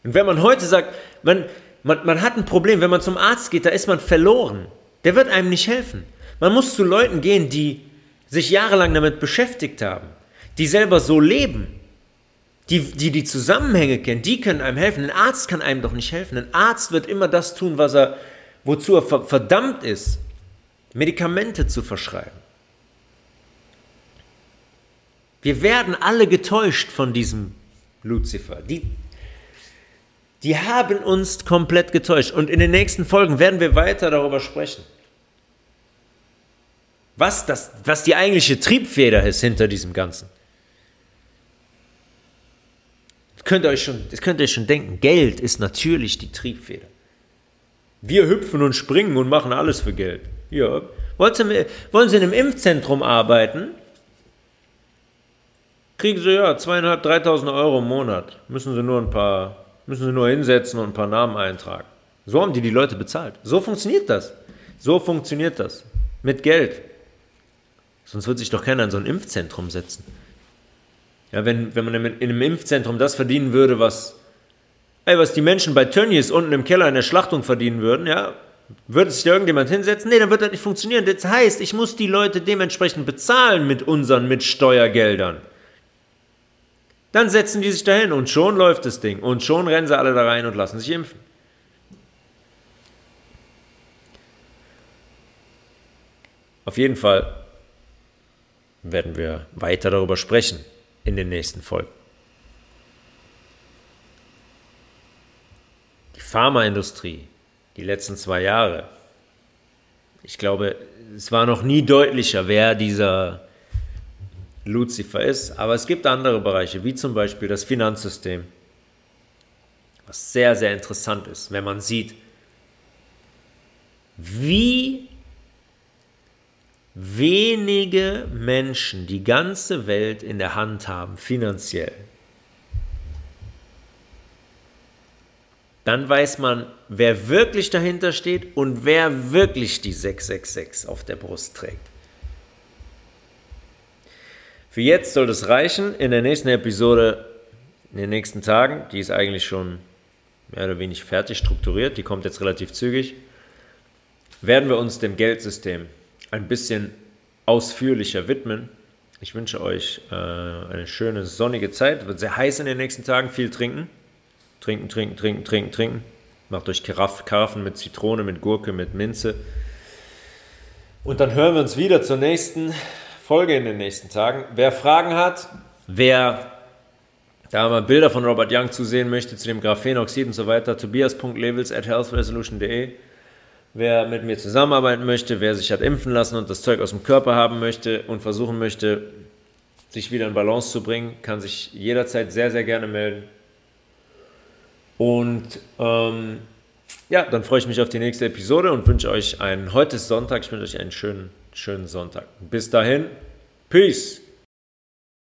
Und wenn man heute sagt, man, man, man hat ein Problem, wenn man zum Arzt geht, da ist man verloren. Der wird einem nicht helfen. Man muss zu Leuten gehen, die sich jahrelang damit beschäftigt haben, die selber so leben, die, die die Zusammenhänge kennen, die können einem helfen. Ein Arzt kann einem doch nicht helfen. Ein Arzt wird immer das tun, was er, wozu er verdammt ist, Medikamente zu verschreiben. Wir werden alle getäuscht von diesem Luzifer. Die, die haben uns komplett getäuscht. Und in den nächsten Folgen werden wir weiter darüber sprechen was, das, was die eigentliche Triebfeder ist hinter diesem Ganzen. Das könnt, ihr euch schon, das könnt ihr schon denken. Geld ist natürlich die Triebfeder. Wir hüpfen und springen und machen alles für Geld. Ja. Wollen Sie, wollen Sie in einem Impfzentrum arbeiten? Kriegen Sie ja zweieinhalb, dreitausend Euro im Monat. Müssen Sie nur ein paar, müssen Sie nur hinsetzen und ein paar Namen eintragen. So haben die die Leute bezahlt. So funktioniert das. So funktioniert das. Mit Geld. Sonst würde sich doch keiner in so ein Impfzentrum setzen. Ja, wenn, wenn man in einem Impfzentrum das verdienen würde, was, ey, was die Menschen bei Tönnies unten im Keller in der Schlachtung verdienen würden, ja, würde sich da irgendjemand hinsetzen? Nee, dann wird das nicht funktionieren. Das heißt, ich muss die Leute dementsprechend bezahlen mit unseren, mit Steuergeldern. Dann setzen die sich dahin und schon läuft das Ding. Und schon rennen sie alle da rein und lassen sich impfen. Auf jeden Fall werden wir weiter darüber sprechen in den nächsten Folgen. Die Pharmaindustrie, die letzten zwei Jahre, ich glaube, es war noch nie deutlicher, wer dieser Lucifer ist, aber es gibt andere Bereiche, wie zum Beispiel das Finanzsystem, was sehr, sehr interessant ist, wenn man sieht, wie wenige Menschen die ganze Welt in der Hand haben, finanziell, dann weiß man, wer wirklich dahinter steht und wer wirklich die 666 auf der Brust trägt. Für jetzt soll das reichen. In der nächsten Episode, in den nächsten Tagen, die ist eigentlich schon mehr oder weniger fertig strukturiert, die kommt jetzt relativ zügig, werden wir uns dem Geldsystem ein bisschen ausführlicher widmen. Ich wünsche euch äh, eine schöne sonnige Zeit. Wird sehr heiß in den nächsten Tagen. Viel trinken. Trinken, trinken, trinken, trinken, trinken. Macht euch Karaffen mit Zitrone, mit Gurke, mit Minze. Und dann hören wir uns wieder zur nächsten Folge in den nächsten Tagen. Wer Fragen hat, wer da mal Bilder von Robert Young zu sehen möchte, zu dem Graphenoxid und so weiter, tobias.levels at healthresolution.de. Wer mit mir zusammenarbeiten möchte, wer sich hat impfen lassen und das Zeug aus dem Körper haben möchte und versuchen möchte, sich wieder in Balance zu bringen, kann sich jederzeit sehr, sehr gerne melden. Und ähm, ja, dann freue ich mich auf die nächste Episode und wünsche euch einen, heute ist Sonntag, ich wünsche euch einen schönen, schönen Sonntag. Bis dahin, Peace!